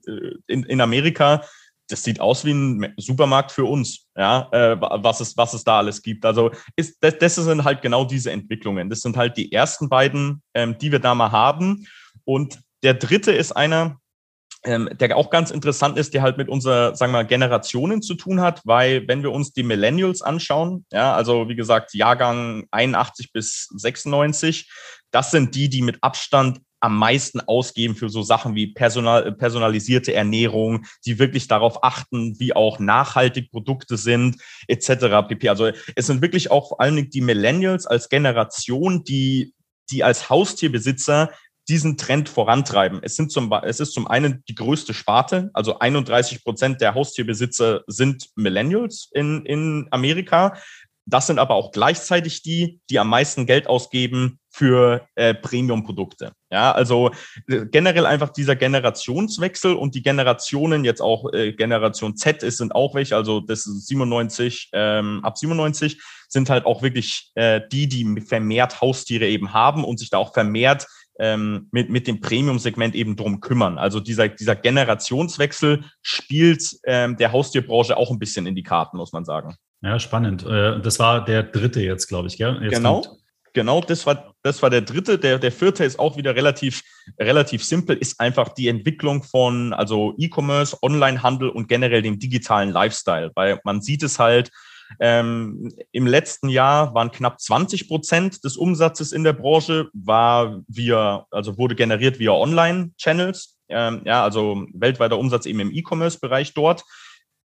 in, in Amerika. Das sieht aus wie ein Supermarkt für uns, ja, äh, was, es, was es da alles gibt. Also ist, das, das sind halt genau diese Entwicklungen. Das sind halt die ersten beiden, ähm, die wir da mal haben. Und der dritte ist einer, ähm, der auch ganz interessant ist, der halt mit unserer, sagen wir mal, Generationen zu tun hat, weil wenn wir uns die Millennials anschauen, ja, also wie gesagt, Jahrgang 81 bis 96, das sind die, die mit Abstand am meisten ausgeben für so Sachen wie personal, personalisierte Ernährung, die wirklich darauf achten, wie auch nachhaltig Produkte sind, etc. pp. Also es sind wirklich auch vor allen Dingen die Millennials als Generation, die die als Haustierbesitzer diesen Trend vorantreiben. Es, sind zum, es ist zum einen die größte Sparte, also 31 Prozent der Haustierbesitzer sind Millennials in, in Amerika. Das sind aber auch gleichzeitig die, die am meisten Geld ausgeben für äh, Premium-Produkte. Ja, also äh, generell einfach dieser Generationswechsel und die Generationen jetzt auch äh, Generation Z ist sind auch welche, also das ist 97 ähm, ab 97 sind halt auch wirklich äh, die, die vermehrt Haustiere eben haben und sich da auch vermehrt ähm, mit, mit dem Premium-Segment eben drum kümmern. Also dieser, dieser Generationswechsel spielt ähm, der Haustierbranche auch ein bisschen in die Karten, muss man sagen. Ja, spannend. Äh, das war der dritte jetzt, glaube ich, gell? Jetzt genau. Kommt Genau, das war, das war der dritte. Der, der vierte ist auch wieder relativ, relativ simpel, ist einfach die Entwicklung von, also E-Commerce, Onlinehandel und generell dem digitalen Lifestyle. Weil man sieht es halt, ähm, Im letzten Jahr waren knapp 20 Prozent des Umsatzes in der Branche war via, also wurde generiert via Online-Channels. Ähm, ja, also weltweiter Umsatz eben im E-Commerce-Bereich dort.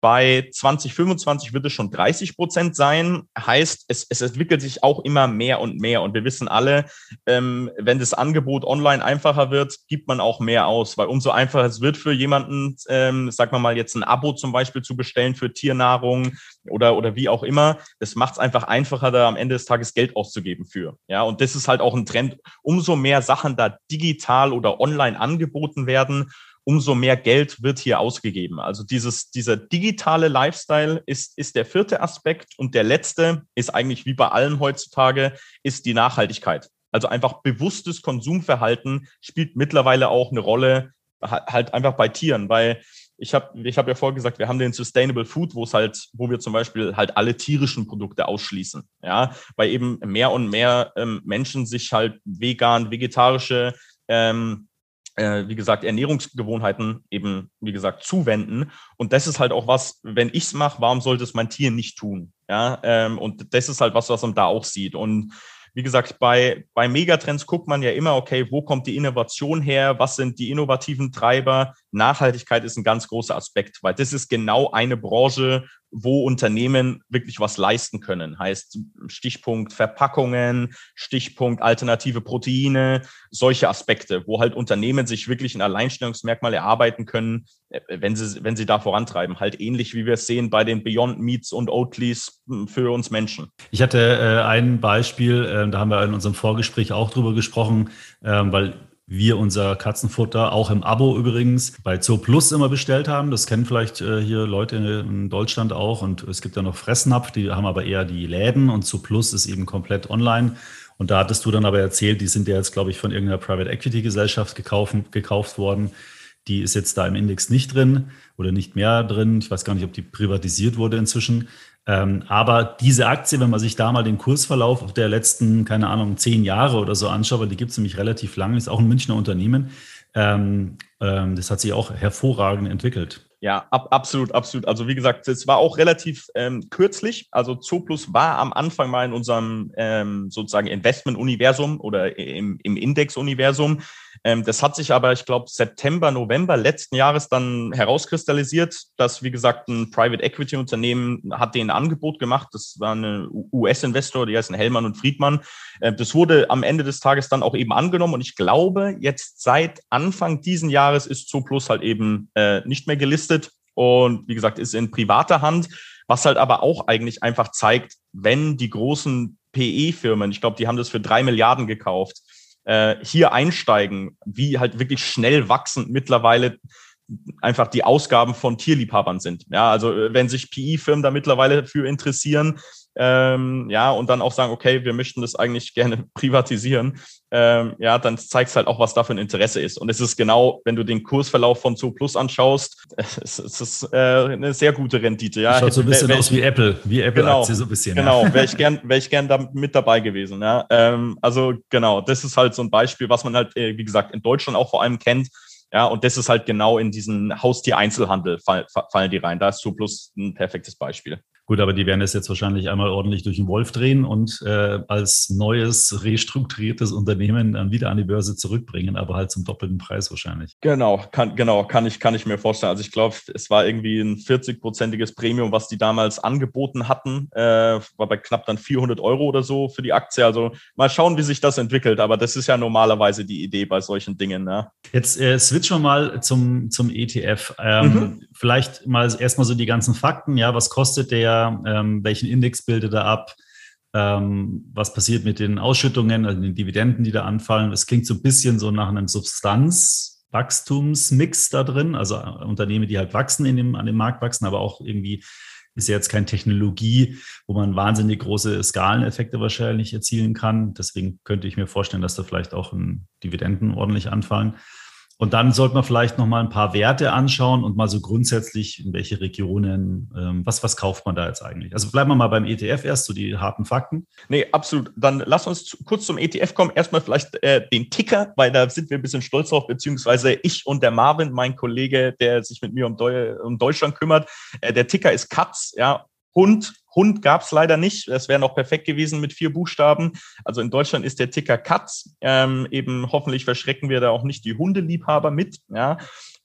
Bei 2025 wird es schon 30 Prozent sein. Heißt, es, es entwickelt sich auch immer mehr und mehr. Und wir wissen alle, ähm, wenn das Angebot online einfacher wird, gibt man auch mehr aus. Weil umso einfacher es wird für jemanden, ähm, sag mal mal jetzt ein Abo zum Beispiel zu bestellen für Tiernahrung oder, oder wie auch immer, das macht es einfach einfacher, da am Ende des Tages Geld auszugeben für. Ja, und das ist halt auch ein Trend. Umso mehr Sachen da digital oder online angeboten werden, umso mehr Geld wird hier ausgegeben. Also dieses, dieser digitale Lifestyle ist, ist der vierte Aspekt und der letzte ist eigentlich wie bei allen heutzutage, ist die Nachhaltigkeit. Also einfach bewusstes Konsumverhalten spielt mittlerweile auch eine Rolle, halt einfach bei Tieren, weil ich habe ich hab ja vorher gesagt, wir haben den Sustainable Food, wo es halt, wo wir zum Beispiel halt alle tierischen Produkte ausschließen. Ja, weil eben mehr und mehr ähm, Menschen sich halt vegan, vegetarische, ähm, äh, wie gesagt, Ernährungsgewohnheiten eben, wie gesagt, zuwenden. Und das ist halt auch was, wenn ich es mache, warum sollte es mein Tier nicht tun? Ja, ähm, und das ist halt was, was man da auch sieht. Und wie gesagt, bei, bei Megatrends guckt man ja immer, okay, wo kommt die Innovation her? Was sind die innovativen Treiber? Nachhaltigkeit ist ein ganz großer Aspekt, weil das ist genau eine Branche, wo Unternehmen wirklich was leisten können. Heißt Stichpunkt Verpackungen, Stichpunkt alternative Proteine, solche Aspekte, wo halt Unternehmen sich wirklich ein Alleinstellungsmerkmal erarbeiten können, äh, wenn sie, wenn sie da vorantreiben. Halt ähnlich wie wir es sehen bei den Beyond Meats und Oatlys hm, für uns Menschen. Ich hatte äh, ein Beispiel, äh, da haben wir in unserem Vorgespräch auch drüber gesprochen, äh, weil wir unser Katzenfutter auch im Abo übrigens bei Zoo Plus immer bestellt haben. Das kennen vielleicht äh, hier Leute in Deutschland auch. Und es gibt ja noch Fressnapf, die haben aber eher die Läden und Zoo Plus ist eben komplett online. Und da hattest du dann aber erzählt, die sind ja jetzt, glaube ich, von irgendeiner Private Equity Gesellschaft gekauft, gekauft worden. Die ist jetzt da im Index nicht drin oder nicht mehr drin. Ich weiß gar nicht, ob die privatisiert wurde inzwischen. Ähm, aber diese Aktie, wenn man sich da mal den Kursverlauf der letzten, keine Ahnung, zehn Jahre oder so anschaut, weil die gibt es nämlich relativ lange, ist auch ein Münchner Unternehmen, ähm, ähm, das hat sich auch hervorragend entwickelt. Ja, ab, absolut, absolut. Also wie gesagt, es war auch relativ ähm, kürzlich. Also Zooplus war am Anfang mal in unserem ähm, sozusagen Investment-Universum oder im, im Index-Universum. Ähm, das hat sich aber, ich glaube, September, November letzten Jahres dann herauskristallisiert, dass, wie gesagt, ein Private Equity Unternehmen hat den Angebot gemacht. Das war ein US-Investor, die heißen Hellmann und Friedmann. Äh, das wurde am Ende des Tages dann auch eben angenommen. Und ich glaube, jetzt seit Anfang diesen Jahres ist Zooplus halt eben äh, nicht mehr gelistet. Und wie gesagt, ist in privater Hand, was halt aber auch eigentlich einfach zeigt, wenn die großen PE-Firmen, ich glaube, die haben das für drei Milliarden gekauft, äh, hier einsteigen, wie halt wirklich schnell wachsend mittlerweile einfach die Ausgaben von Tierliebhabern sind. Ja, also äh, wenn sich PI-Firmen da mittlerweile für interessieren, ähm, ja, und dann auch sagen, okay, wir möchten das eigentlich gerne privatisieren, ähm, ja, dann zeigt es halt auch, was da für ein Interesse ist. Und es ist genau, wenn du den Kursverlauf von Zoo Plus anschaust, es, es ist äh, eine sehr gute Rendite. Ja. Schaut so ein bisschen aus wie Apple, wie Apple-Aktie genau, so ein bisschen. Genau, ja. wäre ich gern, wäre ich gern da mit dabei gewesen. Ja. Ähm, also genau, das ist halt so ein Beispiel, was man halt, äh, wie gesagt, in Deutschland auch vor allem kennt. Ja, und das ist halt genau in diesen Haustier-Einzelhandel fallen die rein. Da ist Zooplus ein perfektes Beispiel. Gut, aber die werden es jetzt wahrscheinlich einmal ordentlich durch den Wolf drehen und äh, als neues, restrukturiertes Unternehmen dann wieder an die Börse zurückbringen, aber halt zum doppelten Preis wahrscheinlich. Genau, kann, genau, kann ich, kann ich mir vorstellen. Also ich glaube, es war irgendwie ein 40-prozentiges Premium, was die damals angeboten hatten. Äh, war bei knapp dann 400 Euro oder so für die Aktie. Also mal schauen, wie sich das entwickelt. Aber das ist ja normalerweise die Idee bei solchen Dingen. Ne? Jetzt äh, switchen wir mal zum, zum ETF. Ähm, mhm. Vielleicht mal erstmal so die ganzen Fakten. Ja, was kostet der? Ähm, welchen Index bildet er ab, ähm, was passiert mit den Ausschüttungen, also den Dividenden, die da anfallen. Es klingt so ein bisschen so nach einem Substanzwachstumsmix da drin, also äh, Unternehmen, die halt wachsen in dem, an dem Markt wachsen, aber auch irgendwie ist ja jetzt keine Technologie, wo man wahnsinnig große Skaleneffekte wahrscheinlich erzielen kann. Deswegen könnte ich mir vorstellen, dass da vielleicht auch Dividenden ordentlich anfallen. Und dann sollte man vielleicht noch mal ein paar Werte anschauen und mal so grundsätzlich, in welche Regionen, ähm, was, was kauft man da jetzt eigentlich? Also bleiben wir mal beim ETF erst, so die harten Fakten. Nee, absolut. Dann lass uns zu, kurz zum ETF kommen. Erstmal vielleicht äh, den Ticker, weil da sind wir ein bisschen stolz drauf, beziehungsweise ich und der Marvin, mein Kollege, der sich mit mir um, Deu um Deutschland kümmert. Äh, der Ticker ist Katz, ja, Hund, Hund gab es leider nicht. Das wäre noch perfekt gewesen mit vier Buchstaben. Also in Deutschland ist der Ticker Katz. Ähm, eben hoffentlich verschrecken wir da auch nicht die Hundeliebhaber mit. Ja.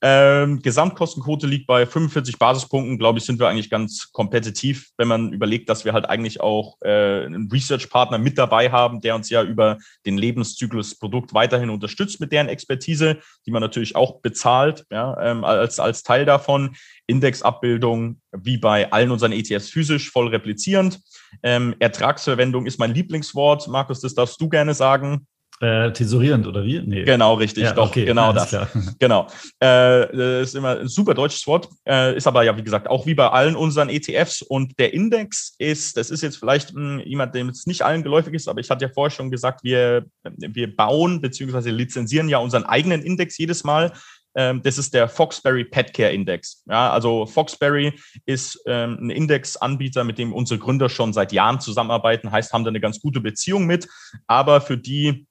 Ähm, Gesamtkostenquote liegt bei 45 Basispunkten. Glaube ich, sind wir eigentlich ganz kompetitiv, wenn man überlegt, dass wir halt eigentlich auch äh, einen Research-Partner mit dabei haben, der uns ja über den Lebenszyklus Produkt weiterhin unterstützt mit deren Expertise, die man natürlich auch bezahlt, ja, ähm, als, als Teil davon. Indexabbildung wie bei allen unseren ETFs physisch, voll replizierend. Ähm, Ertragsverwendung ist mein Lieblingswort. Markus, das darfst du gerne sagen. Äh, tesorierend oder wie? Nee. Genau, richtig. Ja, doch, okay, genau das. Klar. Genau. Äh, das ist immer ein super deutsches Wort, äh, ist aber ja, wie gesagt, auch wie bei allen unseren ETFs. Und der Index ist, das ist jetzt vielleicht mh, hm, jemand, dem es nicht allen geläufig ist, aber ich hatte ja vorher schon gesagt, wir, wir bauen bzw. lizenzieren ja unseren eigenen Index jedes Mal. Ähm, das ist der Foxberry Pet Care Index. Ja, also Foxberry ist ähm, ein Indexanbieter, mit dem unsere Gründer schon seit Jahren zusammenarbeiten, heißt, haben da eine ganz gute Beziehung mit. Aber für die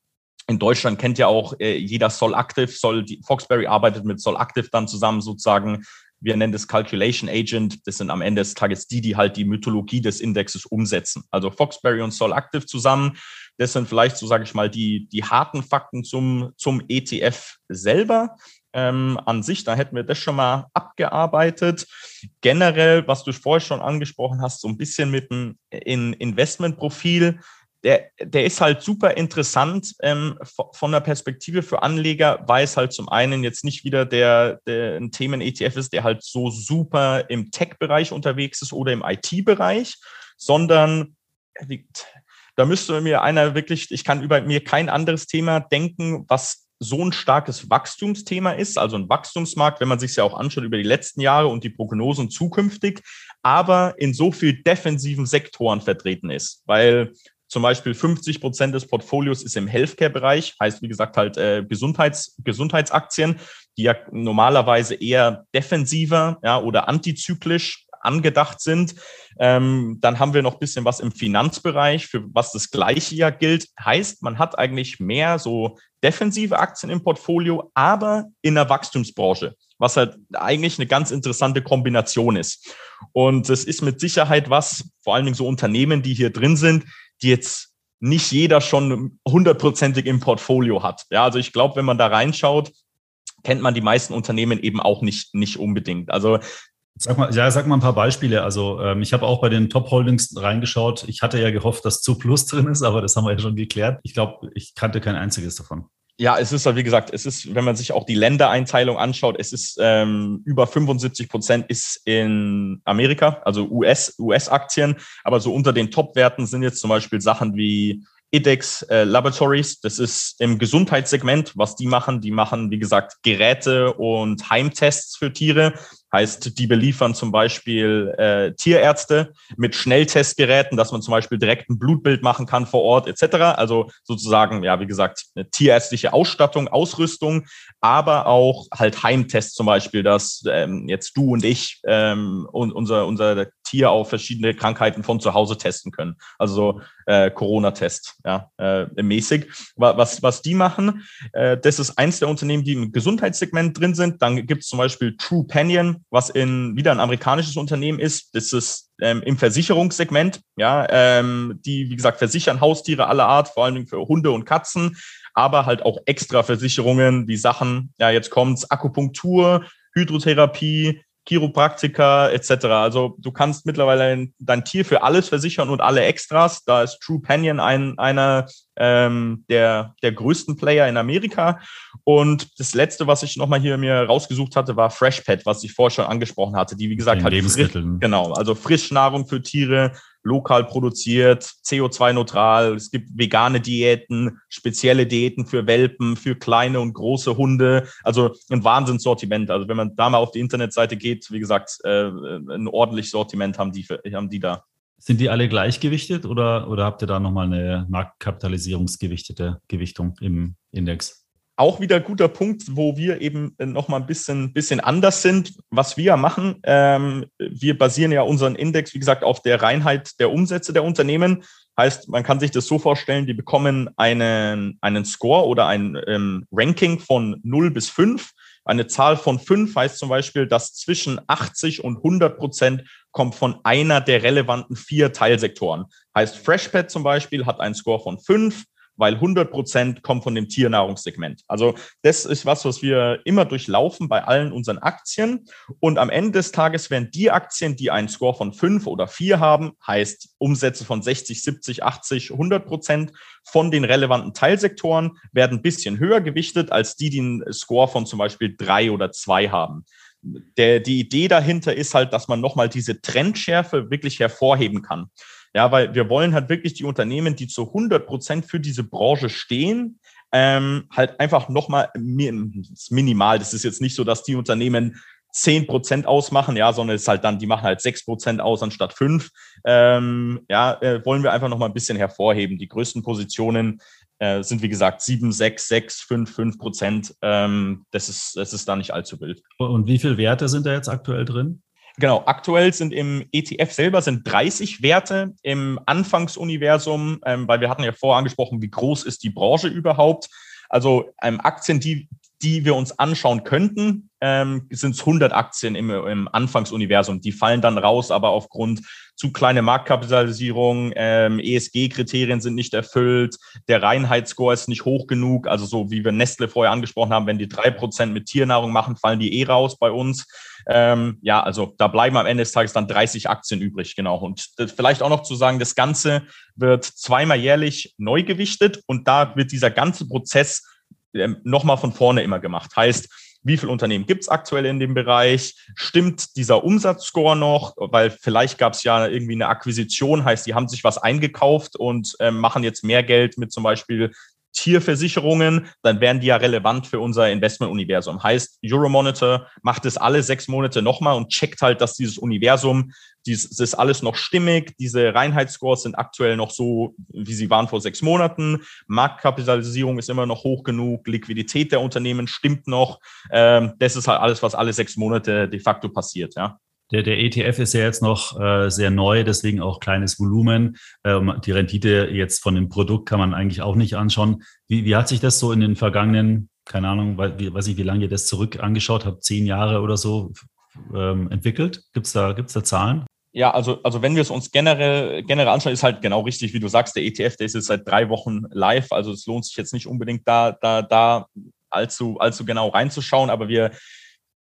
in Deutschland kennt ja auch äh, jeder Solactive, Sol, die, Foxberry arbeitet mit Solactive dann zusammen sozusagen. Wir nennen das Calculation Agent. Das sind am Ende des Tages die, die halt die Mythologie des Indexes umsetzen. Also Foxberry und Solactive zusammen. Das sind vielleicht, so sage ich mal, die, die harten Fakten zum, zum ETF selber ähm, an sich. Da hätten wir das schon mal abgearbeitet. Generell, was du vorher schon angesprochen hast, so ein bisschen mit dem Investmentprofil. Der, der ist halt super interessant ähm, von der Perspektive für Anleger, weil es halt zum einen jetzt nicht wieder der, der ein Themen-ETF ist, der halt so super im Tech-Bereich unterwegs ist oder im IT-Bereich, sondern da müsste mir einer wirklich, ich kann über mir kein anderes Thema denken, was so ein starkes Wachstumsthema ist, also ein Wachstumsmarkt, wenn man sich ja auch anschaut über die letzten Jahre und die Prognosen zukünftig, aber in so viel defensiven Sektoren vertreten ist, weil zum Beispiel 50 Prozent des Portfolios ist im Healthcare-Bereich, heißt wie gesagt halt äh, Gesundheits, Gesundheitsaktien, die ja normalerweise eher defensiver ja, oder antizyklisch angedacht sind. Ähm, dann haben wir noch ein bisschen was im Finanzbereich, für was das gleiche ja gilt. Heißt, man hat eigentlich mehr so defensive Aktien im Portfolio, aber in der Wachstumsbranche, was halt eigentlich eine ganz interessante Kombination ist. Und es ist mit Sicherheit was, vor allen Dingen so Unternehmen, die hier drin sind, die jetzt nicht jeder schon hundertprozentig im Portfolio hat. Ja, also ich glaube, wenn man da reinschaut, kennt man die meisten Unternehmen eben auch nicht, nicht unbedingt. Also Sag mal, ja, sag mal ein paar Beispiele. Also ähm, ich habe auch bei den Top Holdings reingeschaut. Ich hatte ja gehofft, dass zu Plus drin ist, aber das haben wir ja schon geklärt. Ich glaube, ich kannte kein einziges davon. Ja, es ist, wie gesagt, es ist, wenn man sich auch die Ländereinteilung anschaut, es ist ähm, über 75 Prozent ist in Amerika, also US, US-Aktien. Aber so unter den Top-Werten sind jetzt zum Beispiel Sachen wie IDEX äh, Laboratories. Das ist im Gesundheitssegment, was die machen. Die machen, wie gesagt, Geräte und Heimtests für Tiere. Heißt, die beliefern zum Beispiel äh, Tierärzte mit Schnelltestgeräten, dass man zum Beispiel direkt ein Blutbild machen kann vor Ort etc. Also sozusagen, ja, wie gesagt, eine tierärztliche Ausstattung, Ausrüstung, aber auch halt Heimtests zum Beispiel, dass ähm, jetzt du und ich ähm, und unser, unser Tier auf verschiedene Krankheiten von zu Hause testen können. Also äh, Corona-Test, ja, äh, mäßig. Was, was die machen, äh, das ist eins der Unternehmen, die im Gesundheitssegment drin sind. Dann gibt es zum Beispiel True Panion, was in wieder ein amerikanisches Unternehmen ist. Das ist ähm, im Versicherungssegment, ja, ähm, die, wie gesagt, versichern Haustiere aller Art, vor allem für Hunde und Katzen, aber halt auch extra Versicherungen, wie Sachen, ja, jetzt kommt's, Akupunktur, Hydrotherapie, Chiropraktiker etc. Also du kannst mittlerweile dein Tier für alles versichern und alle Extras. Da ist True Panion ein, einer ähm, der, der größten Player in Amerika. Und das letzte, was ich nochmal hier mir rausgesucht hatte, war Freshpet, was ich vorher schon angesprochen hatte, die wie gesagt halt Lebensmittel. Frisch, genau, also Frischnahrung für Tiere, lokal produziert, CO2-neutral. Es gibt vegane Diäten, spezielle Diäten für Welpen, für kleine und große Hunde. Also ein Wahnsinnssortiment. Also wenn man da mal auf die Internetseite geht, wie gesagt, äh, ein ordentliches Sortiment haben die, haben die da. Sind die alle gleichgewichtet oder, oder habt ihr da nochmal eine marktkapitalisierungsgewichtete Gewichtung im Index? Auch wieder guter Punkt, wo wir eben noch mal ein bisschen, bisschen anders sind. Was wir machen, ähm, wir basieren ja unseren Index, wie gesagt, auf der Reinheit der Umsätze der Unternehmen. Heißt, man kann sich das so vorstellen, die bekommen einen, einen Score oder ein ähm, Ranking von 0 bis 5. Eine Zahl von 5 heißt zum Beispiel, dass zwischen 80 und 100 Prozent kommt von einer der relevanten vier Teilsektoren. Heißt, Freshpet zum Beispiel hat einen Score von 5, weil 100 Prozent kommen von dem Tiernahrungssegment. Also das ist was, was wir immer durchlaufen bei allen unseren Aktien. Und am Ende des Tages werden die Aktien, die einen Score von fünf oder vier haben, heißt Umsätze von 60, 70, 80, 100 Prozent von den relevanten Teilsektoren, werden ein bisschen höher gewichtet als die, die einen Score von zum Beispiel drei oder zwei haben. Der, die Idee dahinter ist halt, dass man nochmal diese Trendschärfe wirklich hervorheben kann. Ja, weil wir wollen halt wirklich die Unternehmen, die zu 100 Prozent für diese Branche stehen, ähm, halt einfach nochmal minimal. Das ist jetzt nicht so, dass die Unternehmen 10 Prozent ausmachen, ja, sondern es ist halt dann, die machen halt 6 Prozent aus anstatt 5. Ähm, ja, äh, wollen wir einfach noch mal ein bisschen hervorheben. Die größten Positionen äh, sind, wie gesagt, 7, 6, 6, 5, 5 Prozent. Ähm, das, ist, das ist da nicht allzu wild. Und wie viele Werte sind da jetzt aktuell drin? Genau, aktuell sind im ETF selber sind 30 Werte im Anfangsuniversum, ähm, weil wir hatten ja vorher angesprochen, wie groß ist die Branche überhaupt. Also ähm, Aktien, die, die wir uns anschauen könnten, ähm, sind es 100 Aktien im, im Anfangsuniversum. Die fallen dann raus, aber aufgrund zu kleine Marktkapitalisierung, ähm, ESG-Kriterien sind nicht erfüllt, der Reinheitsscore ist nicht hoch genug. Also so wie wir Nestle vorher angesprochen haben, wenn die drei Prozent mit Tiernahrung machen, fallen die eh raus bei uns. Ähm, ja, also da bleiben am Ende des Tages dann 30 Aktien übrig, genau. Und vielleicht auch noch zu sagen, das Ganze wird zweimal jährlich neu gewichtet und da wird dieser ganze Prozess nochmal von vorne immer gemacht. Heißt, wie viele Unternehmen gibt es aktuell in dem Bereich? Stimmt dieser Umsatzscore noch? Weil vielleicht gab es ja irgendwie eine Akquisition, heißt, die haben sich was eingekauft und äh, machen jetzt mehr Geld mit zum Beispiel Tierversicherungen, dann wären die ja relevant für unser Investmentuniversum. Heißt, Euromonitor macht es alle sechs Monate nochmal und checkt halt, dass dieses Universum, dieses ist alles noch stimmig. Diese Reinheitsscores sind aktuell noch so, wie sie waren vor sechs Monaten. Marktkapitalisierung ist immer noch hoch genug. Liquidität der Unternehmen stimmt noch. Ähm, das ist halt alles, was alle sechs Monate de facto passiert, ja. Der, der ETF ist ja jetzt noch äh, sehr neu, deswegen auch kleines Volumen. Ähm, die Rendite jetzt von dem Produkt kann man eigentlich auch nicht anschauen. Wie, wie hat sich das so in den vergangenen, keine Ahnung, wie, weiß ich, wie lange ihr das zurück angeschaut habt, zehn Jahre oder so ähm, entwickelt? Gibt es da, gibt's da Zahlen? Ja, also, also wenn wir es uns generell, generell anschauen, ist halt genau richtig, wie du sagst, der ETF, der ist jetzt seit drei Wochen live. Also es lohnt sich jetzt nicht unbedingt da, da, da allzu, allzu genau reinzuschauen, aber wir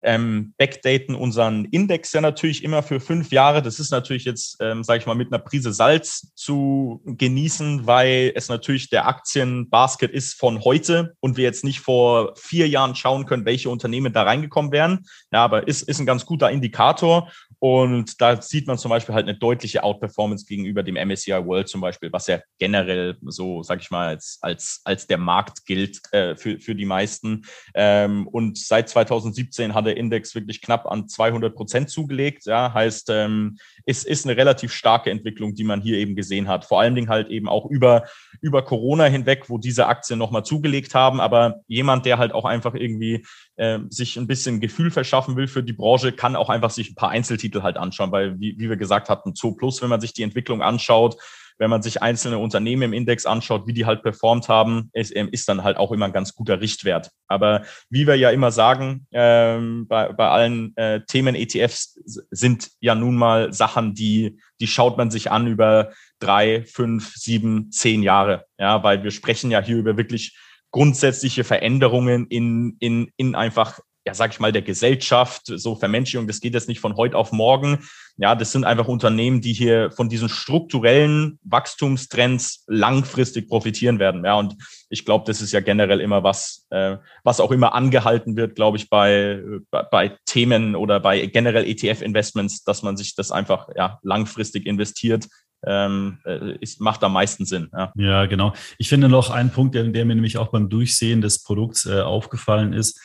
ähm, backdaten unseren Index ja natürlich immer für fünf Jahre. Das ist natürlich jetzt, ähm, sage ich mal, mit einer Prise Salz zu genießen, weil es natürlich der Aktienbasket ist von heute und wir jetzt nicht vor vier Jahren schauen können, welche Unternehmen da reingekommen wären. Ja, aber ist, ist ein ganz guter Indikator. Und da sieht man zum Beispiel halt eine deutliche Outperformance gegenüber dem MSCI World zum Beispiel, was ja generell so, sag ich mal, als, als, als der Markt gilt äh, für, für die meisten. Ähm, und seit 2017 hat der Index wirklich knapp an 200 Prozent zugelegt. Ja, heißt, ähm, ist, ist eine relativ starke Entwicklung, die man hier eben gesehen hat. Vor allen Dingen halt eben auch über, über Corona hinweg, wo diese Aktien nochmal zugelegt haben. Aber jemand, der halt auch einfach irgendwie äh, sich ein bisschen Gefühl verschaffen will für die Branche, kann auch einfach sich ein paar Einzeltitel halt anschauen, weil, wie, wie wir gesagt hatten, Zoo Plus, wenn man sich die Entwicklung anschaut, wenn man sich einzelne Unternehmen im Index anschaut, wie die halt performt haben, ist, ähm, ist dann halt auch immer ein ganz guter Richtwert. Aber wie wir ja immer sagen, ähm, bei, bei allen äh, Themen ETFs sind ja nun mal Sachen, die, die schaut man sich an über drei, fünf, sieben, zehn Jahre. Ja, weil wir sprechen ja hier über wirklich grundsätzliche Veränderungen in, in, in einfach ja, sag ich mal, der Gesellschaft, so Vermenschlichung, das geht jetzt nicht von heute auf morgen. Ja, das sind einfach Unternehmen, die hier von diesen strukturellen Wachstumstrends langfristig profitieren werden. Ja, und ich glaube, das ist ja generell immer was, äh, was auch immer angehalten wird, glaube ich, bei, bei, Themen oder bei generell ETF-Investments, dass man sich das einfach ja, langfristig investiert, ähm, äh, ist, macht am meisten Sinn. Ja. ja, genau. Ich finde noch einen Punkt, der, der mir nämlich auch beim Durchsehen des Produkts äh, aufgefallen ist,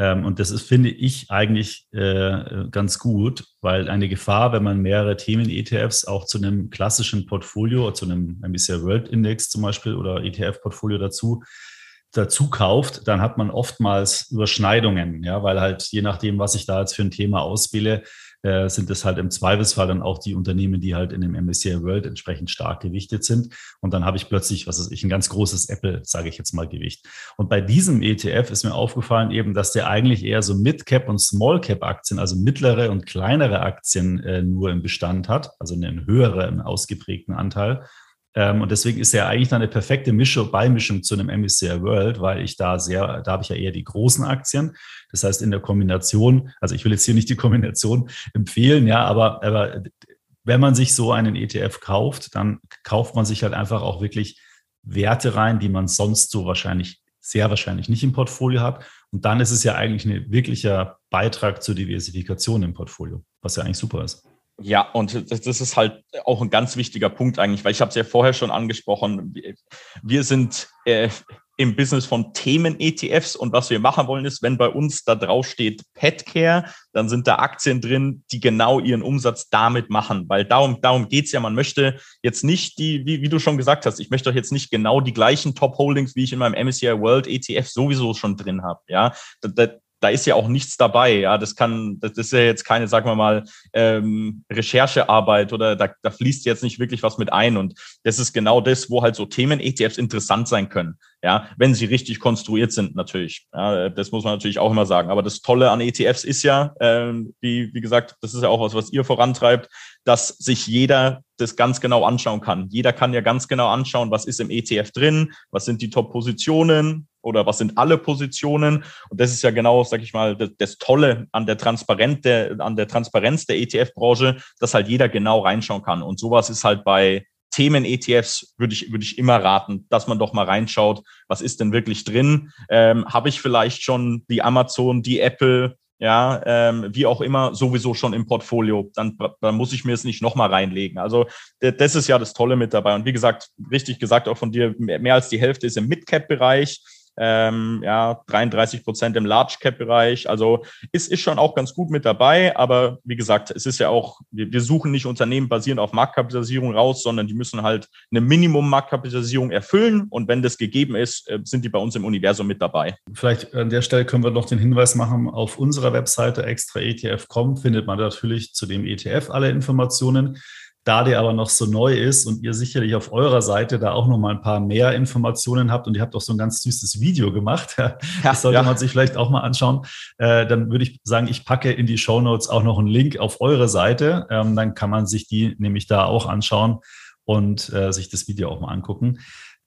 und das ist, finde ich, eigentlich äh, ganz gut, weil eine Gefahr, wenn man mehrere Themen-ETFs auch zu einem klassischen Portfolio, zu einem MSCI World Index zum Beispiel oder ETF-Portfolio dazu, dazu kauft, dann hat man oftmals Überschneidungen, ja, weil halt je nachdem, was ich da jetzt für ein Thema auswähle, äh, sind es halt im Zweifelsfall dann auch die Unternehmen, die halt in dem MSCI World entsprechend stark gewichtet sind. Und dann habe ich plötzlich, was weiß ich, ein ganz großes Apple, sage ich jetzt mal, Gewicht. Und bei diesem ETF ist mir aufgefallen eben, dass der eigentlich eher so Mid-Cap und Small-Cap-Aktien, also mittlere und kleinere Aktien äh, nur im Bestand hat, also einen höheren ausgeprägten Anteil. Ähm, und deswegen ist er eigentlich dann eine perfekte Mischung, Beimischung zu einem MSCI World, weil ich da sehr, da habe ich ja eher die großen Aktien. Das heißt, in der Kombination, also ich will jetzt hier nicht die Kombination empfehlen, ja, aber, aber wenn man sich so einen ETF kauft, dann kauft man sich halt einfach auch wirklich Werte rein, die man sonst so wahrscheinlich, sehr wahrscheinlich nicht im Portfolio hat. Und dann ist es ja eigentlich ein wirklicher Beitrag zur Diversifikation im Portfolio, was ja eigentlich super ist. Ja, und das, ist halt auch ein ganz wichtiger Punkt eigentlich, weil ich habe es ja vorher schon angesprochen. Wir sind äh, im Business von Themen-ETFs und was wir machen wollen ist, wenn bei uns da drauf steht Petcare, dann sind da Aktien drin, die genau ihren Umsatz damit machen, weil darum, darum geht's ja. Man möchte jetzt nicht die, wie, wie du schon gesagt hast, ich möchte doch jetzt nicht genau die gleichen Top-Holdings, wie ich in meinem MSCI World ETF sowieso schon drin habe. Ja, da, da ist ja auch nichts dabei. Ja, das kann, das ist ja jetzt keine, sagen wir mal, ähm, Recherchearbeit oder da, da fließt jetzt nicht wirklich was mit ein. Und das ist genau das, wo halt so Themen-ETFs interessant sein können. Ja, wenn sie richtig konstruiert sind, natürlich. Ja, das muss man natürlich auch immer sagen. Aber das Tolle an ETFs ist ja, ähm, wie, wie gesagt, das ist ja auch was, was ihr vorantreibt, dass sich jeder das ganz genau anschauen kann. Jeder kann ja ganz genau anschauen, was ist im ETF drin, was sind die Top-Positionen oder was sind alle Positionen. Und das ist ja genau, sag ich mal, das, das Tolle an der Transparenz der, an der Transparenz der ETF-Branche, dass halt jeder genau reinschauen kann. Und sowas ist halt bei Themen-ETFs würde ich, würde ich immer raten, dass man doch mal reinschaut, was ist denn wirklich drin? Ähm, Habe ich vielleicht schon die Amazon, die Apple, ja, ähm, wie auch immer, sowieso schon im Portfolio. Dann, dann muss ich mir es nicht nochmal reinlegen. Also das ist ja das Tolle mit dabei. Und wie gesagt, richtig gesagt auch von dir, mehr als die Hälfte ist im Mid-Cap-Bereich ähm, ja, 33 Prozent im Large Cap Bereich. Also ist, ist schon auch ganz gut mit dabei. Aber wie gesagt, es ist ja auch, wir, wir suchen nicht Unternehmen basierend auf Marktkapitalisierung raus, sondern die müssen halt eine Minimum Marktkapitalisierung erfüllen. Und wenn das gegeben ist, äh, sind die bei uns im Universum mit dabei. Vielleicht an der Stelle können wir noch den Hinweis machen, auf unserer Webseite extraetf.com findet man natürlich zu dem ETF alle Informationen. Da der aber noch so neu ist und ihr sicherlich auf eurer Seite da auch noch mal ein paar mehr Informationen habt und ihr habt auch so ein ganz süßes Video gemacht, das sollte ja. man sich vielleicht auch mal anschauen, äh, dann würde ich sagen, ich packe in die Show Notes auch noch einen Link auf eure Seite. Ähm, dann kann man sich die nämlich da auch anschauen und äh, sich das Video auch mal angucken.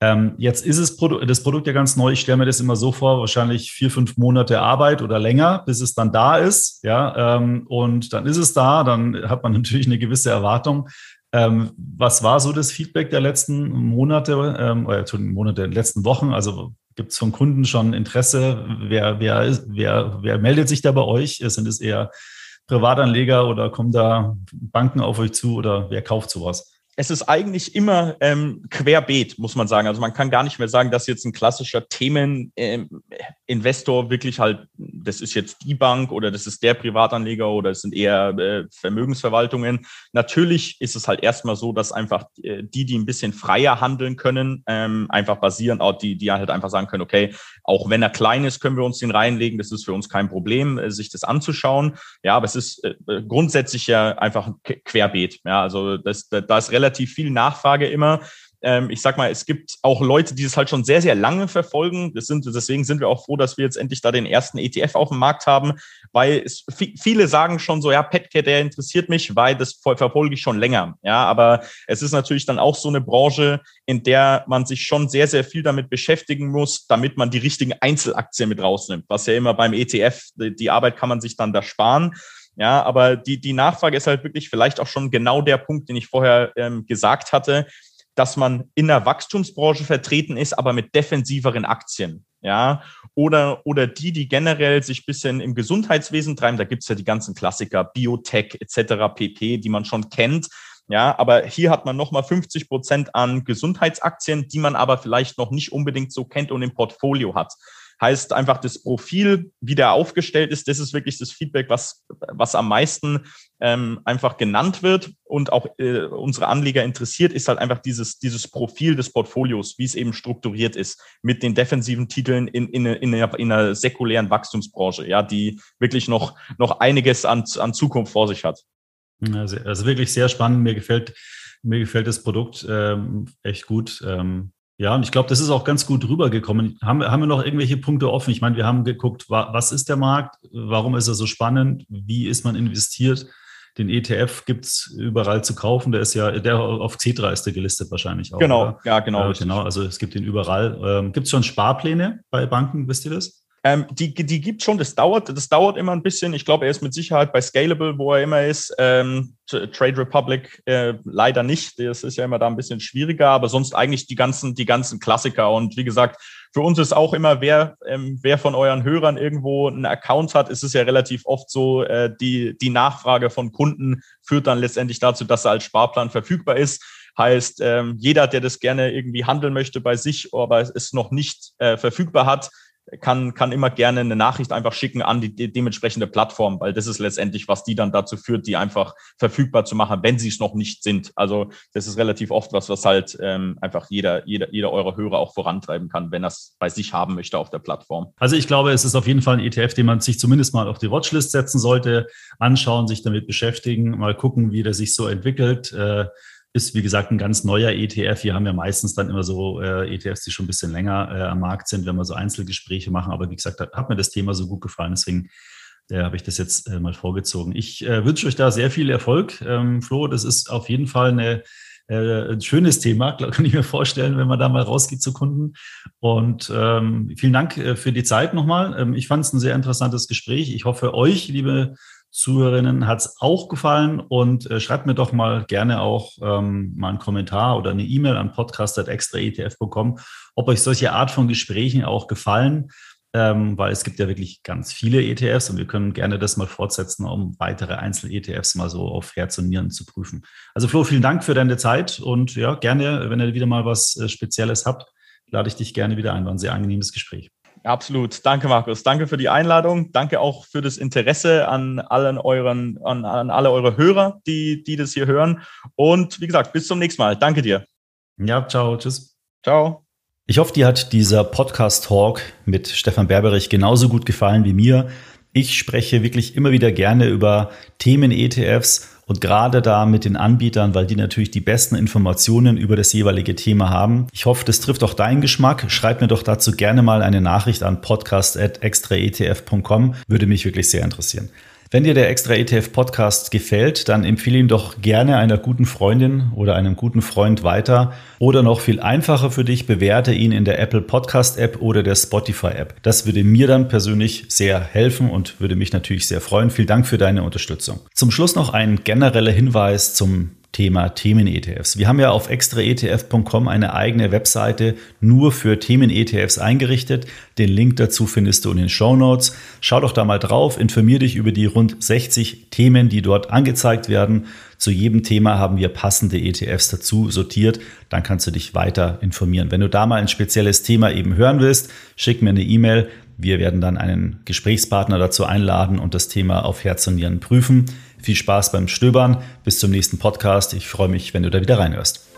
Ähm, jetzt ist es Produ das Produkt ja ganz neu. Ich stelle mir das immer so vor, wahrscheinlich vier, fünf Monate Arbeit oder länger, bis es dann da ist. Ja, ähm, und dann ist es da. Dann hat man natürlich eine gewisse Erwartung. Ähm, was war so das Feedback der letzten Monate ähm, oder Monate, der letzten Wochen? Also gibt es von Kunden schon Interesse? Wer, wer, wer, wer meldet sich da bei euch? Sind es eher Privatanleger oder kommen da Banken auf euch zu oder wer kauft sowas? Es ist eigentlich immer ähm, querbeet, muss man sagen. Also man kann gar nicht mehr sagen, dass jetzt ein klassischer Themeninvestor ähm, wirklich halt, das ist jetzt die Bank oder das ist der Privatanleger oder es sind eher äh, Vermögensverwaltungen. Natürlich ist es halt erstmal so, dass einfach äh, die, die ein bisschen freier handeln können, ähm, einfach basieren, auch die, die halt einfach sagen können, okay, auch wenn er klein ist, können wir uns den reinlegen. Das ist für uns kein Problem, äh, sich das anzuschauen. Ja, aber es ist äh, grundsätzlich ja einfach querbeet. Ja, also das, da ist relativ viel Nachfrage immer ähm, ich sag mal, es gibt auch Leute, die es halt schon sehr, sehr lange verfolgen. Das sind, deswegen sind wir auch froh, dass wir jetzt endlich da den ersten ETF auf dem Markt haben, weil es, viele sagen schon so, ja, Petcare, der interessiert mich, weil das verfolge ich schon länger. Ja, aber es ist natürlich dann auch so eine Branche, in der man sich schon sehr, sehr viel damit beschäftigen muss, damit man die richtigen Einzelaktien mit rausnimmt. Was ja immer beim ETF, die Arbeit kann man sich dann da sparen. Ja, aber die, die Nachfrage ist halt wirklich vielleicht auch schon genau der Punkt, den ich vorher ähm, gesagt hatte dass man in der Wachstumsbranche vertreten ist, aber mit defensiveren Aktien. Ja, oder, oder die, die generell sich bisschen im Gesundheitswesen treiben, da gibt's ja die ganzen Klassiker, Biotech etc. pp, die man schon kennt. Ja, aber hier hat man nochmal 50 Prozent an Gesundheitsaktien, die man aber vielleicht noch nicht unbedingt so kennt und im Portfolio hat. Heißt einfach, das Profil, wie der aufgestellt ist, das ist wirklich das Feedback, was, was am meisten ähm, einfach genannt wird und auch äh, unsere Anleger interessiert, ist halt einfach dieses, dieses Profil des Portfolios, wie es eben strukturiert ist, mit den defensiven Titeln in, in, in, einer, in einer säkulären Wachstumsbranche, ja, die wirklich noch, noch einiges an, an Zukunft vor sich hat. Also, also wirklich sehr spannend. Mir gefällt, mir gefällt das Produkt ähm, echt gut. Ähm, ja, und ich glaube, das ist auch ganz gut rübergekommen. Haben, haben wir noch irgendwelche Punkte offen? Ich meine, wir haben geguckt, was ist der Markt? Warum ist er so spannend? Wie ist man investiert? Den ETF gibt es überall zu kaufen. Der ist ja, der auf Xetra ist der gelistet wahrscheinlich auch. Genau, oder? ja, genau. Äh, genau, also es gibt ihn überall. Ähm, gibt es schon Sparpläne bei Banken, wisst ihr das? Ähm, die, die gibt schon, das dauert, das dauert immer ein bisschen. Ich glaube, er ist mit Sicherheit bei Scalable, wo er immer ist. Ähm, Trade Republic äh, leider nicht. Das ist ja immer da ein bisschen schwieriger, aber sonst eigentlich die ganzen, die ganzen Klassiker. Und wie gesagt, für uns ist auch immer, wer, ähm, wer von euren Hörern irgendwo einen Account hat, ist es ja relativ oft so, äh, die, die Nachfrage von Kunden führt dann letztendlich dazu, dass er als Sparplan verfügbar ist. Heißt, ähm, jeder, der das gerne irgendwie handeln möchte bei sich, aber es noch nicht äh, verfügbar hat, kann, kann immer gerne eine Nachricht einfach schicken an die, die dementsprechende Plattform, weil das ist letztendlich, was die dann dazu führt, die einfach verfügbar zu machen, wenn sie es noch nicht sind. Also das ist relativ oft was, was halt ähm, einfach jeder, jeder, jeder eurer Hörer auch vorantreiben kann, wenn er es bei sich haben möchte auf der Plattform. Also ich glaube, es ist auf jeden Fall ein ETF, den man sich zumindest mal auf die Watchlist setzen sollte, anschauen, sich damit beschäftigen, mal gucken, wie der sich so entwickelt. Äh, ist, wie gesagt, ein ganz neuer ETF. Wir haben ja meistens dann immer so äh, ETFs, die schon ein bisschen länger äh, am Markt sind, wenn wir so Einzelgespräche machen. Aber wie gesagt, hat, hat mir das Thema so gut gefallen. Deswegen äh, habe ich das jetzt äh, mal vorgezogen. Ich äh, wünsche euch da sehr viel Erfolg. Ähm, Flo, das ist auf jeden Fall eine, äh, ein schönes Thema, kann ich mir vorstellen, wenn man da mal rausgeht zu Kunden. Und ähm, vielen Dank äh, für die Zeit nochmal. Ähm, ich fand es ein sehr interessantes Gespräch. Ich hoffe, euch, liebe Zuhörerinnen hat es auch gefallen und äh, schreibt mir doch mal gerne auch ähm, mal einen Kommentar oder eine E-Mail an podcast.extraetf.com, ob euch solche Art von Gesprächen auch gefallen, ähm, weil es gibt ja wirklich ganz viele ETFs und wir können gerne das mal fortsetzen, um weitere Einzel-ETFs mal so auf Herz und Nieren zu prüfen. Also Flo, vielen Dank für deine Zeit und ja, gerne, wenn ihr wieder mal was äh, Spezielles habt, lade ich dich gerne wieder ein. War ein sehr angenehmes Gespräch. Absolut. Danke, Markus. Danke für die Einladung. Danke auch für das Interesse an allen euren, an, an alle eure Hörer, die, die das hier hören. Und wie gesagt, bis zum nächsten Mal. Danke dir. Ja, ciao. Tschüss. Ciao. Ich hoffe, dir hat dieser Podcast-Talk mit Stefan Berberich genauso gut gefallen wie mir. Ich spreche wirklich immer wieder gerne über Themen-ETFs und gerade da mit den Anbietern, weil die natürlich die besten Informationen über das jeweilige Thema haben. Ich hoffe, das trifft auch deinen Geschmack. Schreib mir doch dazu gerne mal eine Nachricht an podcast.extraetf.com. Würde mich wirklich sehr interessieren. Wenn dir der Extra ETF Podcast gefällt, dann empfehle ihn doch gerne einer guten Freundin oder einem guten Freund weiter. Oder noch viel einfacher für dich, bewerte ihn in der Apple Podcast App oder der Spotify App. Das würde mir dann persönlich sehr helfen und würde mich natürlich sehr freuen. Vielen Dank für deine Unterstützung. Zum Schluss noch ein genereller Hinweis zum Thema Themen-ETFs. Wir haben ja auf extraetf.com eine eigene Webseite nur für Themen-ETFs eingerichtet. Den Link dazu findest du in den Show Notes. Schau doch da mal drauf, informier dich über die rund 60 Themen, die dort angezeigt werden. Zu jedem Thema haben wir passende ETFs dazu sortiert. Dann kannst du dich weiter informieren. Wenn du da mal ein spezielles Thema eben hören willst, schick mir eine E-Mail. Wir werden dann einen Gesprächspartner dazu einladen und das Thema auf Herz und Nieren prüfen. Viel Spaß beim Stöbern. Bis zum nächsten Podcast. Ich freue mich, wenn du da wieder reinhörst.